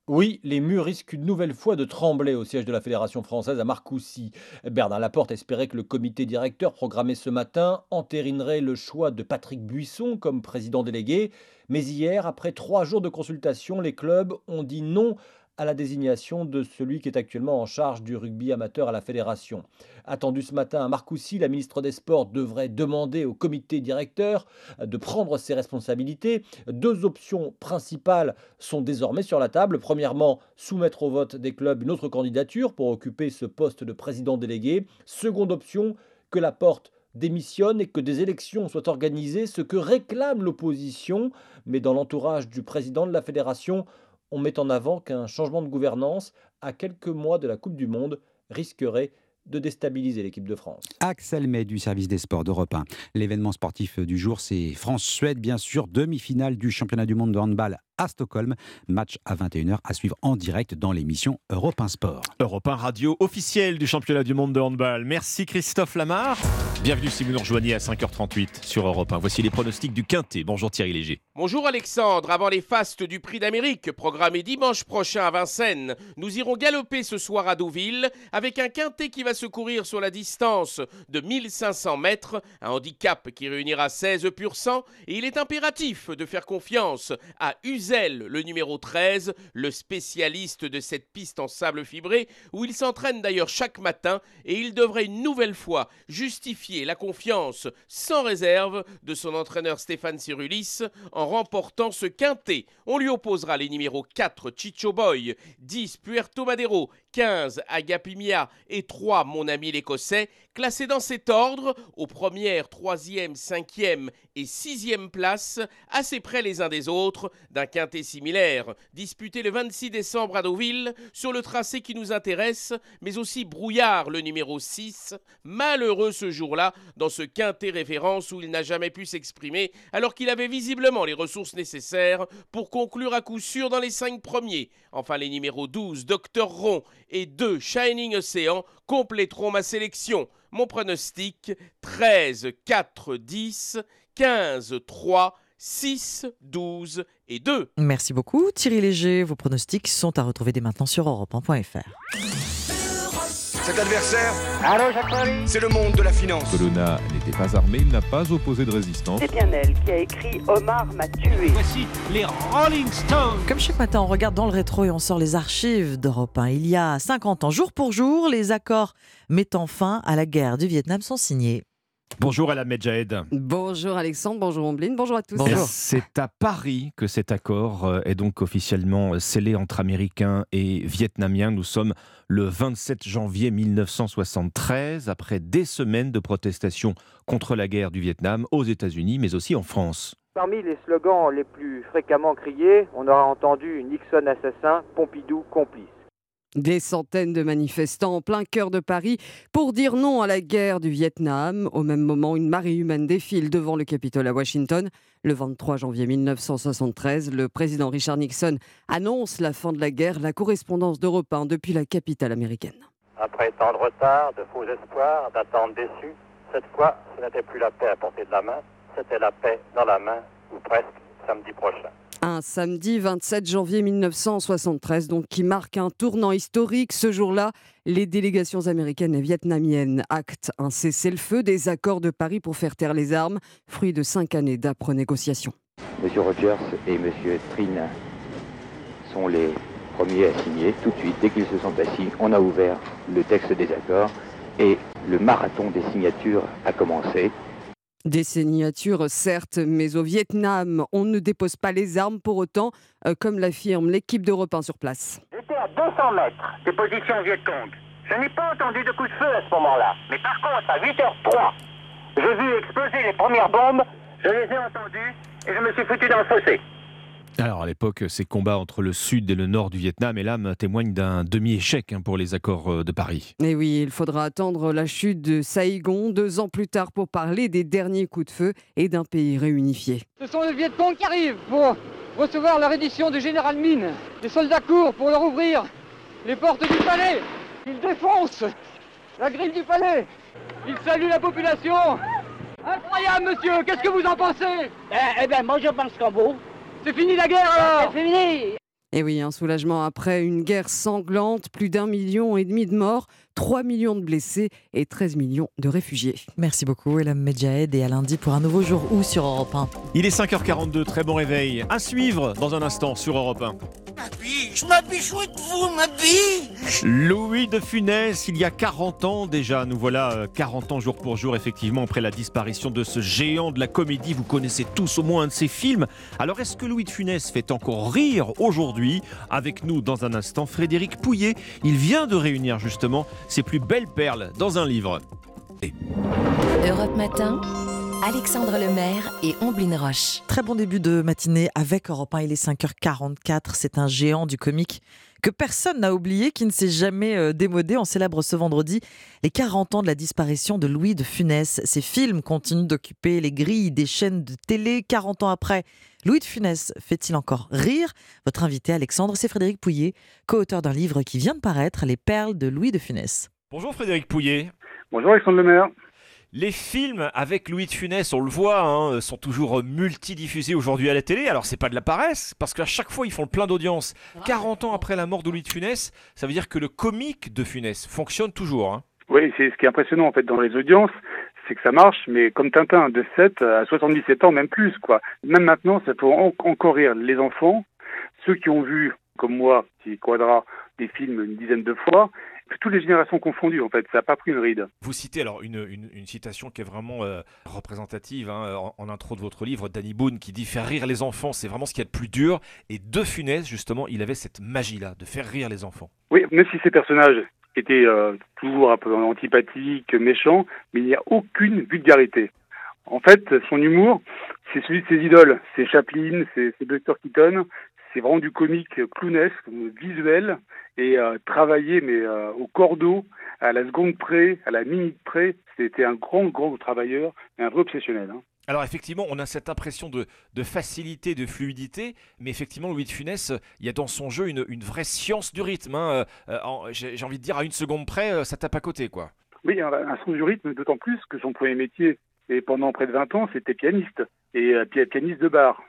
Oui, les murs risquent une nouvelle fois de trembler au siège de la Fédération française à Marcoussis. Bernard Laporte espérait que le comité directeur programmé ce matin entérinerait le choix de Patrick Buisson comme président délégué. Mais hier, après trois jours de consultation, les clubs ont dit non à la désignation de celui qui est actuellement en charge du rugby amateur à la fédération. Attendu ce matin à Marcoussis, la ministre des Sports devrait demander au comité directeur de prendre ses responsabilités. Deux options principales sont désormais sur la table. Premièrement, soumettre au vote des clubs une autre candidature pour occuper ce poste de président délégué. Seconde option, que la porte démissionne et que des élections soient organisées, ce que réclame l'opposition. Mais dans l'entourage du président de la fédération, on met en avant qu'un changement de gouvernance à quelques mois de la Coupe du Monde risquerait de déstabiliser l'équipe de France. Axel May du service des sports d'Europe 1. L'événement sportif du jour, c'est France-Suède, bien sûr, demi-finale du championnat du monde de handball à Stockholm. Match à 21h à suivre en direct dans l'émission Europe 1 Sport. Europe 1 radio officielle du championnat du monde de handball. Merci Christophe Lamar. Bienvenue si vous nous rejoignez à 5h38 sur Europe 1. Voici les pronostics du Quintet. Bonjour Thierry Léger. Bonjour Alexandre. Avant les fastes du Prix d'Amérique, programmé dimanche prochain à Vincennes, nous irons galoper ce soir à Deauville avec un Quintet qui va se courir sur la distance de 1500 mètres, un handicap qui réunira 16 pur sang et il est impératif de faire confiance à Uzel, le numéro 13, le spécialiste de cette piste en sable fibré où il s'entraîne d'ailleurs chaque matin et il devrait une nouvelle fois justifier la confiance sans réserve de son entraîneur Stéphane Cyrulis en remportant ce quintet. On lui opposera les numéros 4 Chicho Boy, 10 Puerto Madero, 15 Agapimia et 3 Mon ami l'Écossais, classés dans cet ordre aux premières, troisième, cinquième et sixième places, assez près les uns des autres d'un quintet similaire, disputé le 26 décembre à Deauville sur le tracé qui nous intéresse, mais aussi Brouillard le numéro 6, malheureux ce jour-là dans ce quintet référence où il n'a jamais pu s'exprimer alors qu'il avait visiblement les ressources nécessaires pour conclure à coup sûr dans les cinq premiers. Enfin les numéros 12 Docteur Rond et deux Shining Ocean compléteront ma sélection. Mon pronostic 13, 4, 10, 15, 3, 6, 12 et 2. Merci beaucoup Thierry Léger. Vos pronostics sont à retrouver dès maintenant sur europe1.fr. Cet adversaire, c'est le monde de la finance. Colonna n'était pas armé, il n'a pas opposé de résistance. C'est bien elle qui a écrit Omar m'a tué. Voici les Rolling Stones. Comme chaque matin, on regarde dans le rétro et on sort les archives d'Europe 1. Il y a 50 ans, jour pour jour, les accords mettant fin à la guerre du Vietnam sont signés. Bonjour Alain Medjahed. Bonjour Alexandre, bonjour Ombline, bonjour à tous. C'est à Paris que cet accord euh, est donc officiellement euh, scellé entre Américains et Vietnamiens? Nous sommes le 27 janvier 1973, après des semaines de protestations contre la guerre du Vietnam aux États-Unis, mais aussi en France. Parmi les slogans les plus fréquemment criés, on aura entendu Nixon assassin, Pompidou complice. Des centaines de manifestants en plein cœur de Paris pour dire non à la guerre du Vietnam. Au même moment, une marée humaine défile devant le Capitole à Washington. Le 23 janvier 1973, le président Richard Nixon annonce la fin de la guerre, la correspondance d'Europe 1 depuis la capitale américaine. Après tant de retard, de faux espoirs, d'attentes déçues, cette fois, ce n'était plus la paix à portée de la main, c'était la paix dans la main, ou presque, samedi prochain. Un samedi 27 janvier 1973, donc qui marque un tournant historique. Ce jour-là, les délégations américaines et vietnamiennes actent un cessez-le-feu des accords de Paris pour faire taire les armes, fruit de cinq années d'âpres négociations. Monsieur Rogers et Monsieur Trin sont les premiers à signer. Tout de suite, dès qu'ils se sont assis, on a ouvert le texte des accords et le marathon des signatures a commencé. Des signatures, certes, mais au Vietnam, on ne dépose pas les armes pour autant, euh, comme l'affirme l'équipe d'Europe 1 sur place. J'étais à 200 mètres des positions Vietcong. Je n'ai pas entendu de coup de feu à ce moment-là. Mais par contre, à 8h03, j'ai vu exploser les premières bombes, je les ai entendues et je me suis foutu dans le fossé. Alors à l'époque, ces combats entre le sud et le nord du Vietnam et l'âme témoignent d'un demi-échec hein, pour les accords euh, de Paris. Et oui, il faudra attendre la chute de Saïgon deux ans plus tard pour parler des derniers coups de feu et d'un pays réunifié. Ce sont les Vietcong qui arrivent pour recevoir la reddition du général Min. Les soldats courent pour leur ouvrir les portes du palais. Ils défoncent la grille du palais. Ils saluent la population. Incroyable, monsieur, qu'est-ce que vous en pensez? Eh, eh bien, moi je pense qu'en vous. C'est fini la guerre alors C'est fini. Et oui, un soulagement après une guerre sanglante, plus d'un million et demi de morts, 3 millions de blessés et 13 millions de réfugiés. Merci beaucoup Elam Medjahed et à lundi pour un nouveau jour où sur Europe 1. Il est 5h42, très bon réveil. À suivre dans un instant sur Europe 1. Ma biche, ma biche, où êtes-vous, ma biche Louis de Funès, il y a 40 ans déjà, nous voilà euh, 40 ans jour pour jour effectivement après la disparition de ce géant de la comédie, vous connaissez tous au moins un de ses films. Alors est-ce que Louis de Funès fait encore rire aujourd'hui? Avec nous dans un instant Frédéric Pouillet, il vient de réunir justement ses plus belles perles dans un livre. Europe Matin, Alexandre Lemaire et Omblin Roche. Très bon début de matinée avec Europe 1, il est 5h44, c'est un géant du comique que personne n'a oublié, qui ne s'est jamais euh, démodé. On célèbre ce vendredi les 40 ans de la disparition de Louis de Funès. Ses films continuent d'occuper les grilles des chaînes de télé 40 ans après. Louis de Funès fait-il encore rire? Votre invité Alexandre, c'est Frédéric Pouillet, co-auteur d'un livre qui vient de paraître, Les perles de Louis de Funès. Bonjour Frédéric Pouillet. Bonjour Alexandre Lemaire. Les films avec Louis de Funès, on le voit, hein, sont toujours multidiffusés aujourd'hui à la télé. Alors c'est pas de la paresse, parce qu'à chaque fois ils font plein d'audience. 40 ans après la mort de Louis de Funès, ça veut dire que le comique de Funès fonctionne toujours. hein. Oui, c'est ce qui est impressionnant en fait dans les audiences, c'est que ça marche, mais comme Tintin, de 7 à 77 ans, même plus quoi. Même maintenant, ça peut en- encore rire les enfants, ceux qui ont vu, comme moi, qui quadra des films une dizaine de fois, toutes les générations confondues en fait, ça n'a pas pris une ride. Vous citez alors une, une- une citation qui est vraiment euh, représentative hein, en, en intro de votre livre, Danny Boone, qui dit Faire rire les enfants, c'est vraiment ce qu'il y a de plus dur. Et De Funès, justement, il avait cette magie-là, de faire rire les enfants. Oui, même si ces personnages étaient euh, toujours un peu antipathiques, méchants, mais il n'y a aucune vulgarité. En fait, son humour, c'est celui de ses idoles. C'est Chaplin, c'est Buster Keaton. C'est vraiment du comique clownesque, visuel et euh, travaillé, mais euh, au cordeau, à la seconde près, à la minute près. C'était un grand, grand travailleur et un vrai obsessionnel. hein. Alors effectivement, on a cette impression de, facilité, de fluidité, mais effectivement, Louis de Funès, il y a dans son jeu une, vraie science du rythme. Hein. J'ai envie de dire, à une seconde près, ça tape à côté, quoi. Oui, un, sens du rythme, d'autant plus que son premier métier, et pendant près de 20 ans, c'était pianiste, et pianiste de bar.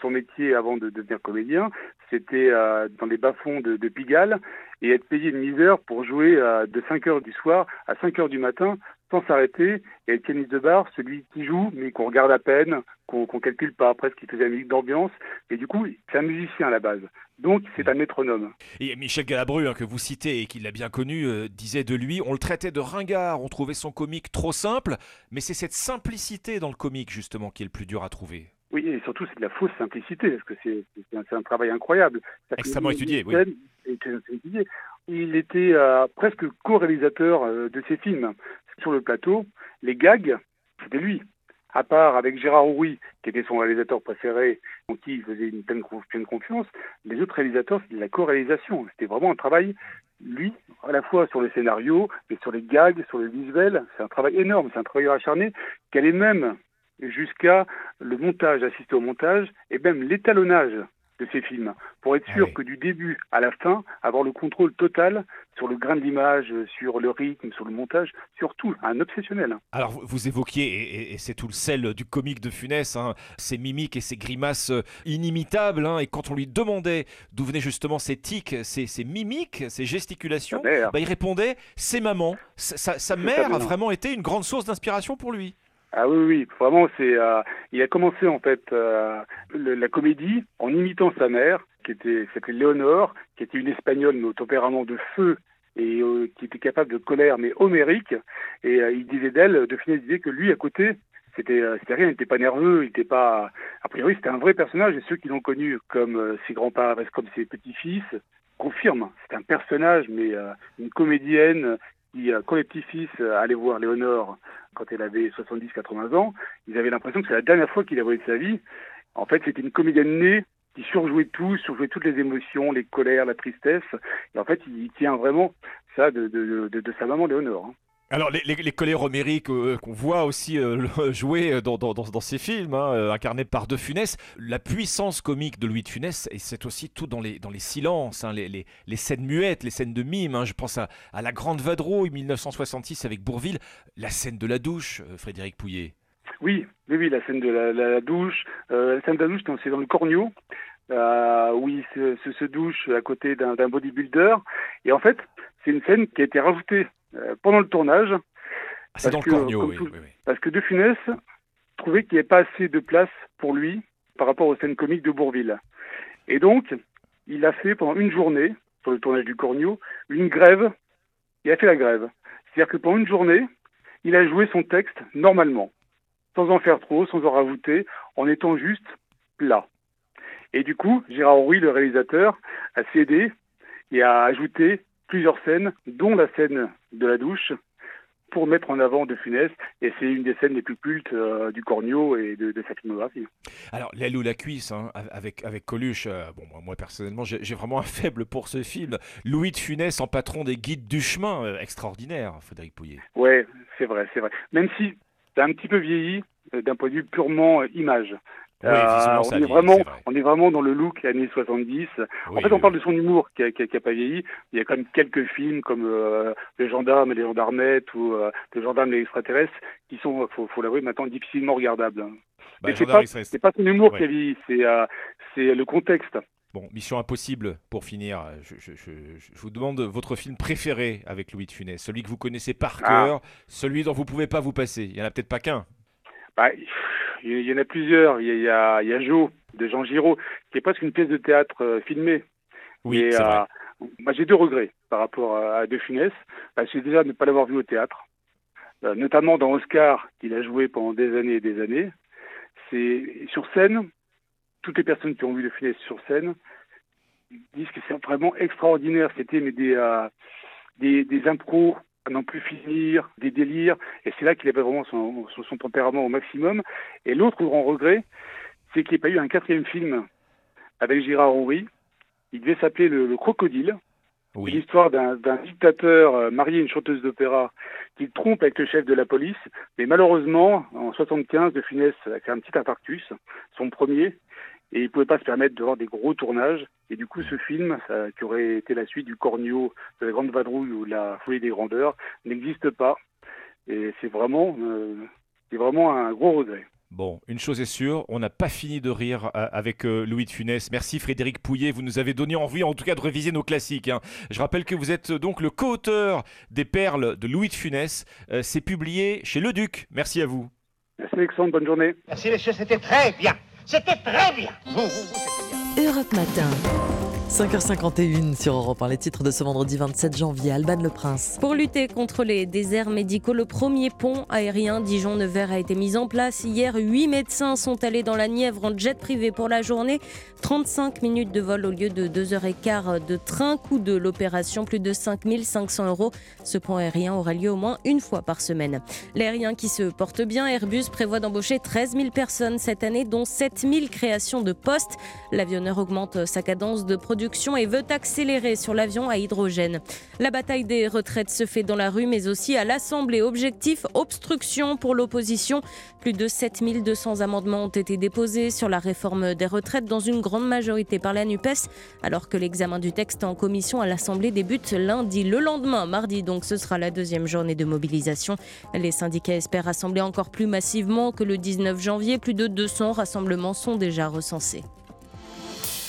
Son, métier avant de devenir comédien, c'était euh, dans les bas-fonds de, Pigalle et être payé une misère pour jouer euh, de 5 heures du soir à 5 heures du matin sans s'arrêter et être pianiste de bar, celui qui joue mais qu'on regarde à peine, qu'on qu calcule pas, presque qui faisait la musique d'ambiance. Et du coup, c'est un musicien à la base. Donc, c'est un métronome. Et Michel Galabru, hein, que vous citez et qui l'a bien connu, euh, disait de lui on le traitait de ringard, on trouvait son comique trop simple, mais c'est cette simplicité dans le comique, justement, qui est le plus dur à trouver. Oui, et surtout, c'est de la fausse simplicité, parce que c'est un, un, travail incroyable. Extrêmement étudié, oui. Il était euh, presque co-réalisateur euh, de ses films. Sur le plateau, les gags, c'était lui. À part avec Gérard Houry, qui était son réalisateur préféré, en qui il faisait une pleine, pleine confiance, les autres réalisateurs, c'était de la co-réalisation. C'était vraiment un travail, lui, à la fois sur le scénario, mais sur les gags, sur le visuel. C'est un travail énorme, c'est un travail acharné, qu'elle est même jusqu'à le montage, assister au montage, et même l'étalonnage de ces films, pour être sûr que du début à la fin, avoir le contrôle total sur le grain de l'image, sur le rythme, sur le montage, sur tout, un obsessionnel. Alors vous évoquiez, et, c'est tout le sel du comique de Funès, hein, ces mimiques et ces grimaces euh, inimitables, hein, et quand on lui demandait d'où venaient justement ces tics, ces, ces mimiques, ces gesticulations, bah, il répondait, c'est maman, sa mère a vraiment été une grande source d'inspiration pour lui. Ah oui, oui, vraiment, c'est. Euh, il a commencé en fait euh, la comédie en imitant sa mère, qui était s'appelait Léonore, qui était une espagnole mais au tempérament de feu et euh, qui était capable de colère mais homérique. Et il disait d'elle, de Funès disait que lui à côté, c'était c'était rien, il n'était pas nerveux, il n'était pas. A priori, c'était un vrai personnage et ceux qui l'ont connu comme ses grands-parents, comme ses petits-fils, confirment. C'est un personnage, mais une comédienne qui, quand les petits-fils allaient voir Léonore quand elle avait 70-80 ans, ils avaient l'impression que c'est la dernière fois qu'il a voyé de sa vie. En fait, c'était une comédienne née qui surjouait tout, surjouait toutes les émotions, les colères, la tristesse. Et en fait, il tient vraiment ça de, de, de, sa maman Léonore. Alors les, les, les euh, qu'on voit aussi euh, *laughs* jouer dans, dans, dans, ces films, hein, euh, incarnés par De Funès, la puissance comique de Louis de Funès, et c'est aussi tout dans les, dans les silences, hein, les, les, scènes muettes, les scènes de mime. Hein. je pense à, à, La Grande Vadrouille 1966 avec Bourville, la scène de la douche, Frédéric Pouillet. Oui, oui, la scène de la, douche. la scène de la douche, c'est dans le Cornio. où il se, se, douche à côté d'un bodybuilder. Et en fait, c'est une scène qui a été rajoutée pendant le tournage. Ah, c'est dans le cornio, oui, Parce que De Funès trouvait qu'il n'y avait pas assez de place pour lui par rapport aux scènes comiques de Bourville. Et donc, il a fait pendant une journée, sur le tournage du Cornio, une grève. Il a fait la grève. C'est-à-dire que pendant une journée, il a joué son texte normalement, sans en faire trop, sans en rajouter, en étant juste plat. Et du coup, Gérard Horry, le réalisateur, a cédé et a ajouté plusieurs scènes, dont la scène de la douche, pour mettre en avant De Funès. Et c'est une des scènes les plus cultes euh, du Cornio et de, sa filmographie. Alors, l'aile ou la cuisse, hein, avec, avec Coluche, euh, bon, moi, personnellement, j'ai vraiment un *laughs* faible pour ce film. Louis de Funès en patron des guides du chemin, euh, extraordinaire, Frédéric Pouillet. Ouais, c'est vrai, c'est vrai. Même si c'est un petit peu vieilli d'un point de vue purement image. Oui, euh, on, est vraiment, on est vraiment dans le look années 70. en fait, on parle de son humour qui n'a pas vieilli. Il y a quand même quelques films comme euh, Les gendarmes et les gendarmettes ou euh, Les gendarmes et les extraterrestres qui sont, faut, faut l'avouer, maintenant difficilement regardables. Bah, Mais c'est pas, pas son humour qui a vieilli, c'est le contexte. Bon, mission impossible pour finir. Je, je, je, je, vous demande votre film préféré avec Louis de Funès, celui que vous connaissez par ah. cœur, celui dont vous pouvez pas vous passer. Il y en a peut-être pas qu'un. Bah, il y en a plusieurs. Il y a, il y a Jo de Jean Giraud, qui est presque une pièce de théâtre euh, filmée. Oui, c'est vrai. Euh, j'ai deux regrets par rapport à, De Funès. Bah, c'est déjà de ne pas l'avoir vu au théâtre, euh, notamment dans Oscar, qu'il a joué pendant des années et des années. C'est sur scène, toutes les personnes qui ont vu De Funès sur scène disent que c'est vraiment extraordinaire. C'était mais des, des, des impros à n'en plus finir, des délires, et c'est là qu'il avait vraiment son, son, tempérament au maximum. Et l'autre grand regret, c'est qu'il n'y ait pas eu un quatrième film avec Gérard Henry. Il devait s'appeler le, Crocodile, C'est l'histoire d'un dictateur euh, marié à une chanteuse d'opéra qui trompe avec le chef de la police. Mais malheureusement, en 75, De Funès a fait un petit infarctus, son premier, et il ne pouvait pas se permettre de voir des gros tournages. Et du coup, ce film, qui aurait été la suite du Cornio, de la Grande Vadrouille ou la Folie des Grandeurs, n'existe pas. Et c'est vraiment, euh, c'est vraiment un gros regret. Bon, une chose est sûre, on n'a pas fini de rire euh, avec euh, Louis de Funès. Merci Frédéric Pouillet, vous nous avez donné envie en tout cas de réviser nos classiques. Hein. Je rappelle que vous êtes donc le co-auteur des Perles de Louis de Funès. C'est publié chez Le Duc. Merci à vous. Merci Alexandre, bonne journée. Merci messieurs, c'était très bien. C'était très bien. Europe Matin. 5h51 sur Europe 1, les titres de ce vendredi 27 janvier, Alban Le Prince. Pour lutter contre les déserts médicaux, le premier pont aérien Dijon-Nevers a été mis en place. Hier, 8 médecins sont allés dans la Nièvre en jet privé pour la journée. 35 minutes de vol au lieu de 2h15 de train. Coût de l'opération, plus de 5500 euros. Ce pont aérien aura lieu au moins une fois par semaine. L'aérien qui se porte bien, Airbus prévoit d'embaucher 13 000 personnes cette année, dont 7 000 créations de postes. L'avionneur augmente sa cadence de production et veut accélérer sur l'avion à hydrogène. La bataille des retraites se fait dans la rue, mais aussi à l'Assemblée. Objectif obstruction pour l'opposition. Plus de 7200 amendements ont été déposés sur la réforme des retraites, dans une grande majorité par la NUPES, alors que l'examen du texte en commission à l'Assemblée débute lundi. Le lendemain, mardi, donc, ce sera la deuxième journée de mobilisation. Les syndicats espèrent rassembler encore plus massivement que le 19 janvier. Plus de 200 rassemblements sont déjà recensés.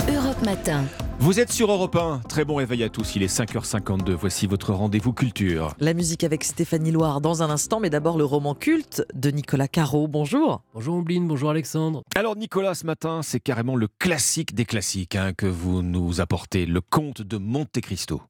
Europe Matin. Vous êtes sur Europe 1. Très bon réveil à tous. Il est 5h52. Voici votre rendez-vous culture. La musique avec Stéphanie Loire dans un instant, mais d'abord le roman culte de Nicolas Caro. Bonjour. Bonjour Ombline, bonjour Alexandre. Alors Nicolas, ce matin, c'est carrément le classique des classiques hein, que vous nous apportez, le conte de Monte Cristo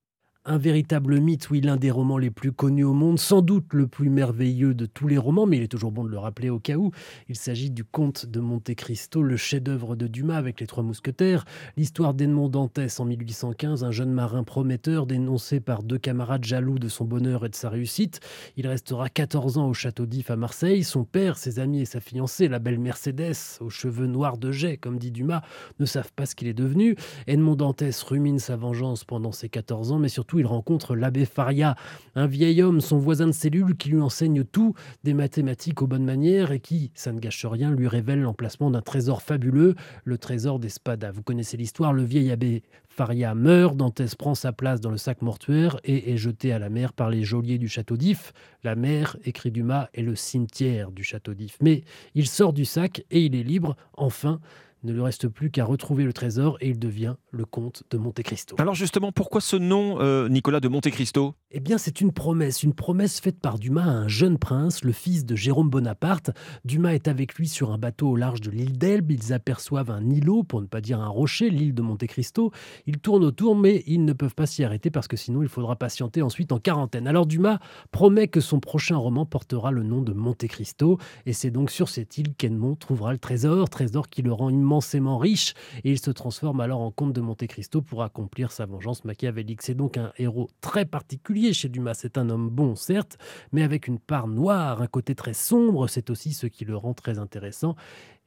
un véritable mythe, oui, l'un des romans les plus connus au monde, sans doute le plus merveilleux de tous les romans, mais il est toujours bon de le rappeler au cas où. Il s'agit du Comte de Monte Cristo, le chef-d'œuvre de Dumas avec les Trois Mousquetaires, l'histoire d'Edmond Dantès en 1815, un jeune marin prometteur dénoncé par deux camarades jaloux de son bonheur et de sa réussite. Il restera 14 ans au château d'If à Marseille. Son père, ses amis et sa fiancée, la belle Mercedes, aux cheveux noirs de jet, comme dit Dumas, ne savent pas ce qu'il est devenu. Edmond Dantès rumine sa vengeance pendant ses 14 ans, mais surtout il rencontre l'abbé Faria, un vieil homme, son voisin de cellule, qui lui enseigne tout, des mathématiques aux bonnes manières et qui, ça ne gâche rien, lui révèle l'emplacement d'un trésor fabuleux, le trésor d'Espada. Vous connaissez l'histoire, le vieil abbé Faria meurt, Dantès prend sa place dans le sac mortuaire et est jeté à la mer par les geôliers du château d'If. La mer, écrit Dumas, est le cimetière du château d'If. Mais il sort du sac et il est libre, enfin ne lui reste plus qu'à retrouver le trésor et il devient le comte de Monte Cristo. Alors justement, pourquoi ce nom, euh, Nicolas de Monte Cristo? Eh bien, c'est une promesse, une promesse faite par Dumas à un jeune prince, le fils de Jérôme Bonaparte. Dumas est avec lui sur un bateau au large de l'île d'Elbe. Ils aperçoivent un îlot, pour ne pas dire un rocher, l'île de Monte Cristo. Ils tournent autour, mais ils ne peuvent pas s'y arrêter parce que sinon il faudra patienter ensuite en quarantaine. Alors Dumas promet que son prochain roman portera le nom de Monte Cristo, et c'est donc sur cette île qu'Edmond trouvera le trésor, trésor qui le rend immensément riche, et il se transforme alors en comte de Monte Cristo pour accomplir sa vengeance machiavélique. C'est donc un héros très particulier chez Dumas. C'est un homme bon, certes, mais avec une part noire, un côté très sombre. C'est aussi ce qui le rend très intéressant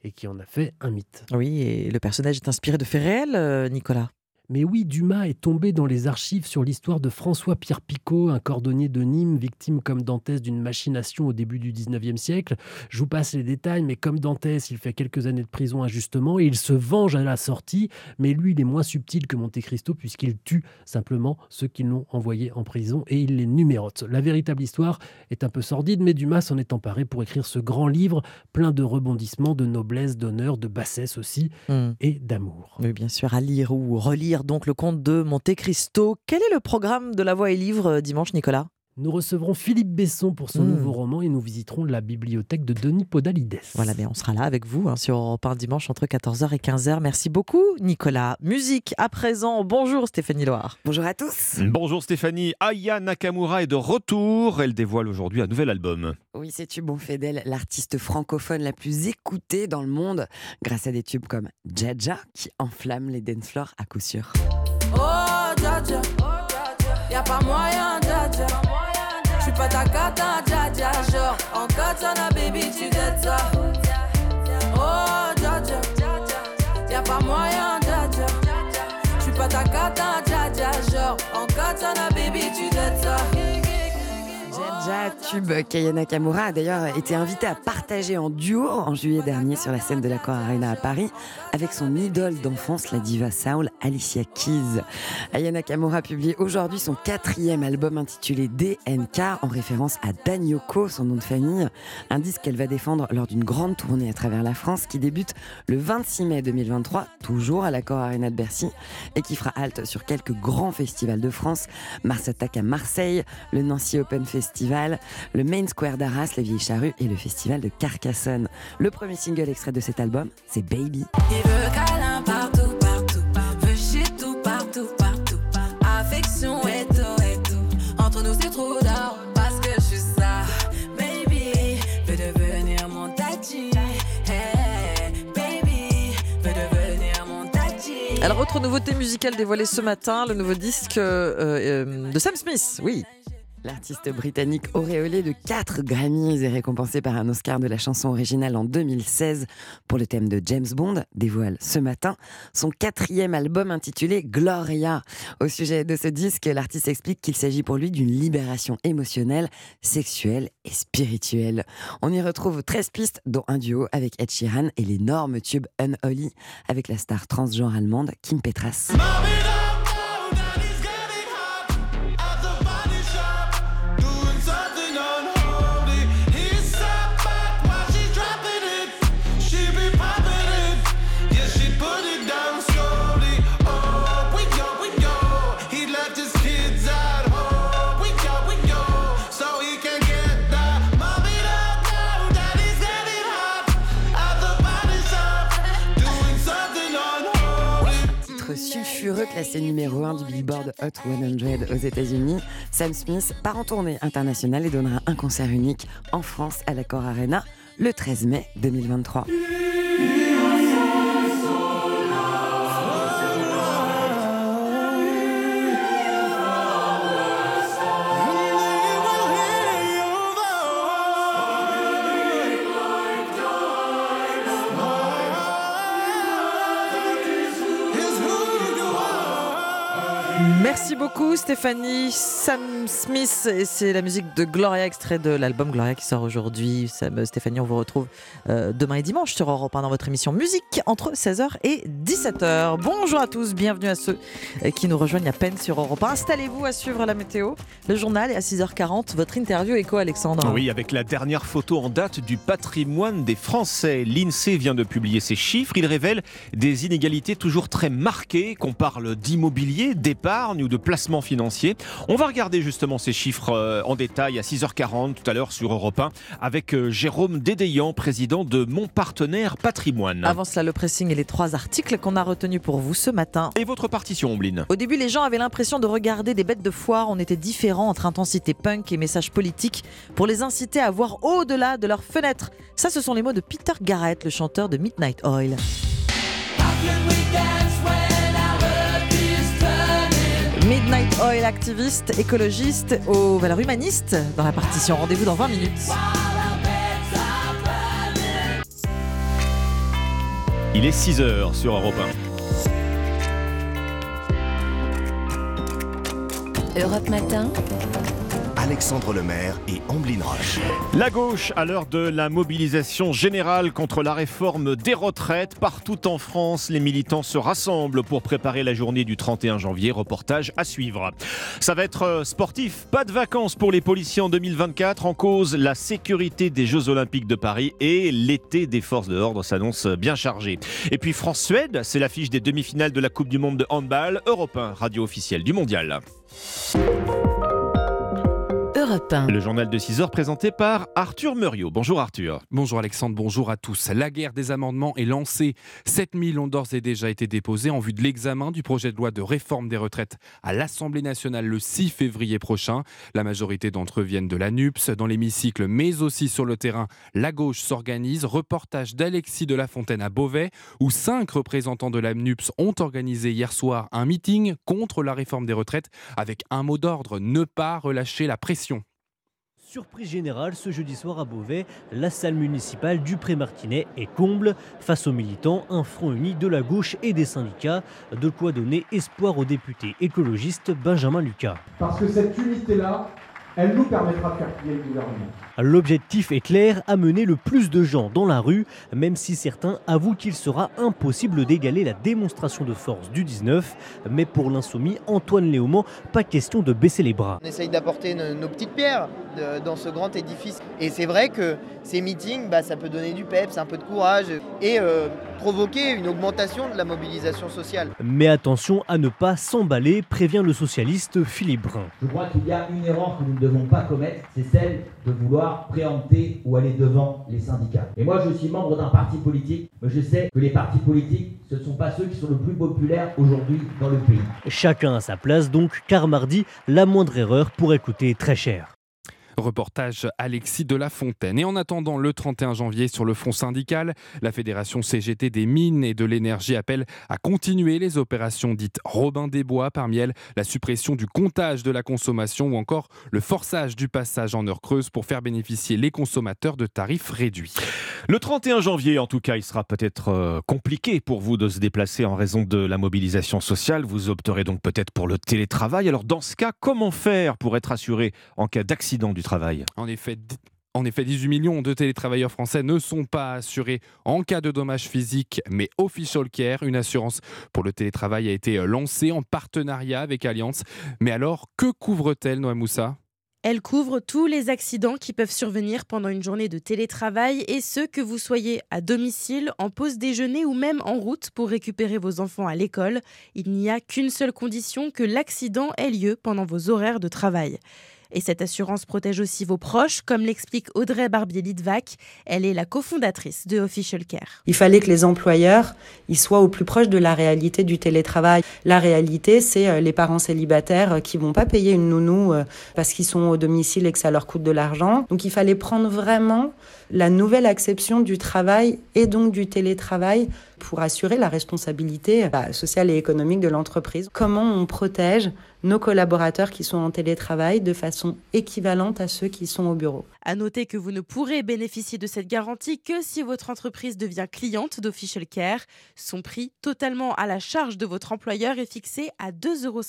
et qui en a fait un mythe. Oui, et le personnage est inspiré de faits réels, euh, Nicolas? Mais oui, Dumas est tombé dans les archives sur l'histoire de François-Pierre Picot, un cordonnier de Nîmes, victime comme Dantès d'une machination au début du 19e siècle. Je vous passe les détails, mais comme Dantès, il fait quelques années de prison injustement et il se venge à la sortie, mais lui, il est moins subtil que Monte Cristo puisqu'il tue simplement ceux qui l'ont envoyé en prison et il les numérote. La véritable histoire est un peu sordide, mais Dumas s'en est emparé pour écrire ce grand livre plein de rebondissements, de noblesse, d'honneur, de bassesse aussi hmm. et d'amour. Oui, bien sûr, à lire ou relire donc le comte de Monte Cristo. Quel est le programme de La Voix et Livre euh, dimanche, Nicolas? Nous recevrons Philippe Besson pour son hmm. nouveau roman et nous visiterons la bibliothèque de Denis Podalides. Voilà, mais on sera là avec vous hein, sur Europe 1 dimanche entre 14h et 15h. Merci beaucoup, Nicolas. Musique à présent. Bonjour Stéphanie Loire. Bonjour à tous. Bonjour Stéphanie. Aya Nakamura est de retour. Elle dévoile aujourd'hui un nouvel album. Oui, c'est tu bon fait d'elle l'artiste francophone la plus écoutée dans le monde grâce à des tubes comme Jaja qui enflamment les dance floors à coup sûr. Oh, Jaja, y a pas moyen, Pas ta cata, dja dja, genre. En katana, baby, tu dettes ça. Oh, dja dja Y'a pas moyen, dja dja J'suis pas ta cata, dja dja, genre. En katana, baby, tu t'aides ça. Jaja Tube Kamura a d'ailleurs été invité à partager en duo en juillet dernier sur la scène de l'Accor Arena à Paris avec son idole d'enfance, la diva soul Alicia Keys. Ayana Kamura publie aujourd'hui son quatrième album intitulé DNK en référence à Danyoko, son nom de famille, un disque qu'elle va défendre lors d'une grande tournée à travers la France qui débute le 26 mai 2023, toujours à l'Accor Arena de Bercy, et qui fera halte sur quelques grands festivals de France, Mars Attack à Marseille, le Nancy Open Festival, le Main Square d'Arras, les Vieilles Charrues et le Festival de Carcassonne. Le premier single extrait de cet album, c'est Baby. Il veut câlin partout, partout. Veut shit tout, partout, partout. Affection et tout, et tout. Entre nous, c'est trop d'or. Parce que je suis ça. Baby, veut devenir mon tati. Hey, baby, veut devenir mon tati. Alors, autre nouveauté musicale dévoilée ce matin, le nouveau disque euh, euh, de Sam Smith, oui. L'artiste britannique auréolé de 4 Grammys et récompensé par un Oscar de la chanson originale en 2016 pour le thème de James Bond dévoile ce matin son quatrième album intitulé Gloria. Au sujet de ce disque, l'artiste explique qu'il s'agit pour lui d'une libération émotionnelle, sexuelle et spirituelle. On y retrouve 13 pistes dont un duo avec Ed Sheeran et l'énorme tube Unholy avec la star transgenre allemande Kim Petras. Sulfureux classé numéro 1 du Billboard Hot 100 aux États-Unis, Sam Smith part en tournée internationale et donnera un concert unique en France à l'Accor Arena le 13 mai 2023. Stéphanie. Sam Smith, et c'est la musique de Gloria, extrait de l'album Gloria qui sort aujourd'hui. Stéphanie, on vous retrouve euh, demain et dimanche sur Europe 1 dans votre émission musique entre 16h et 17h. Bonjour à tous, bienvenue à ceux euh, qui nous rejoignent à peine sur Europe 1. Installez-vous à suivre la météo, le journal et à 6h40, votre interview écho Alexandre. Oui, avec la dernière photo en date du patrimoine des Français. L'INSEE vient de publier ces chiffres. Il révèle des inégalités toujours très marquées, qu'on parle d'immobilier, d'épargne ou de placement financier. On va regarder justement ces chiffres euh, en détail à 6h40 tout à l'heure sur Europe 1 avec euh, Jérôme Dédéian, président de Mon Partenaire Patrimoine. Avant cela, le pressing et les trois articles qu'on a retenus pour vous ce matin. Et votre partition, Ombline Au début, les gens avaient l'impression de regarder des bêtes de foire. On était différents entre intensité punk et message politique pour les inciter à voir au-delà de leurs fenêtres. Ça, ce sont les mots de Peter Garrett, le chanteur de Midnight Oil. Midnight Oil, activiste, écologiste aux valeurs humanistes dans la partition. Rendez-vous dans 20 minutes. Il est 6h sur Europe Europe Matin. Alexandre Lemaire et Amblin Roche. 1. La gauche, à l'heure de la mobilisation générale contre la réforme des retraites, partout en France, les militants se rassemblent pour préparer la journée du 31 janvier. Reportage à suivre. Ça va être euh, sportif. Pas de vacances pour les policiers en 2024. En cause, la sécurité des Jeux Olympiques de Paris et l'été des forces de l'ordre s'annonce bien chargé. Et puis France-Suède, c'est l'affiche des demi-finales de la Coupe du Monde de handball. Europe 1, radio officielle du mondial. Europe 1. Le journal de 6 heures présenté par Arthur Muriot. Bonjour Arthur. Bonjour Alexandre, bonjour à tous. La guerre des amendements est lancée. 7000 ont d'ores et déjà été déposés en vue de l'examen du projet de loi de réforme des retraites à l'Assemblée nationale le 6 février prochain. La majorité d'entre eux viennent de la NUPS. Dans l'hémicycle, mais aussi sur le terrain, la gauche s'organise. Reportage d'Alexis de la Fontaine à Beauvais, où cinq représentants de la NUPS ont organisé hier soir un meeting contre la réforme des retraites avec un mot d'ordre ne pas relâcher la pression. Surprise générale ce jeudi soir à Beauvais, la salle municipale du Pré-Martinet est comble. Face aux militants, un front uni de la gauche et des syndicats. De quoi donner espoir au député écologiste Benjamin Lucas. Parce que cette unité-là, elle nous permettra de faire plier le gouvernement. L'objectif est clair, amener le plus de gens dans la rue, même si certains avouent qu'il sera impossible d'égaler la démonstration de force du 19. Mais pour l'insoumis Antoine Léaumont, pas question de baisser les bras. On essaye d'apporter nos, nos petites pierres de- dans ce grand édifice. Et c'est vrai que ces meetings, bah, ça peut donner du peps, un peu de courage et euh, provoquer une augmentation de la mobilisation sociale. Mais attention à ne pas s'emballer, prévient le socialiste Philippe Brun. Je crois qu'il y a une erreur que nous devons pas commettre, c'est celle de vouloir préempter ou aller devant les syndicats. Et moi, je suis membre d'un parti politique, mais je sais que les partis politiques, ce ne sont pas ceux qui sont le plus populaires aujourd'hui dans le pays. Chacun à sa place donc, car mardi, la moindre erreur pourrait coûter très cher. Reportage Alexis de la Fontaine. Et en attendant le 31 janvier sur le front syndical, la Fédération CGT des mines et de l'énergie appelle à continuer les opérations dites Robin des Bois, parmi elles la suppression du comptage de la consommation ou encore le forçage du passage en heure creuse pour faire bénéficier les consommateurs de tarifs réduits. Le 31 janvier, en tout cas, il sera peut-être euh, compliqué pour vous de se déplacer en raison de la mobilisation sociale. Vous opterez donc peut-être pour le télétravail. Alors dans ce cas, comment faire pour être assuré en cas d'accident du travail En effet, en effet, 18 millions de télétravailleurs français ne sont pas assurés en cas de dommages physiques, mais Official Care, une assurance pour le télétravail, a été lancée en partenariat avec Allianz. Mais alors, que couvre-t-elle, Noah Moussa? Elle couvre tous les accidents qui peuvent survenir pendant une journée de télétravail et ceux que vous soyez à domicile, en pause déjeuner ou même en route pour récupérer vos enfants à l'école. Il n'y a qu'une seule condition que l'accident ait lieu pendant vos horaires de travail. Et cette assurance protège aussi vos proches, comme l'explique Audrey Barbier-Lidvac. Elle est la cofondatrice de Official Care. Il fallait que les employeurs ils soient au plus proche de la réalité du télétravail. La réalité, c'est euh, les parents célibataires euh, qui vont pas payer une nounou euh, parce qu'ils sont au domicile et que ça leur coûte de l'argent. Donc il fallait prendre vraiment la nouvelle acception du travail et donc du télétravail pour assurer la responsabilité bah, sociale et économique de l'entreprise. Comment on protège nos collaborateurs qui sont en télétravail de façon équivalente à ceux qui sont au bureau. À noter que vous ne pourrez bénéficier de cette garantie que si votre entreprise devient cliente d'Official Care. Son prix, totalement à la charge de votre employeur, est fixé à 2,50 euros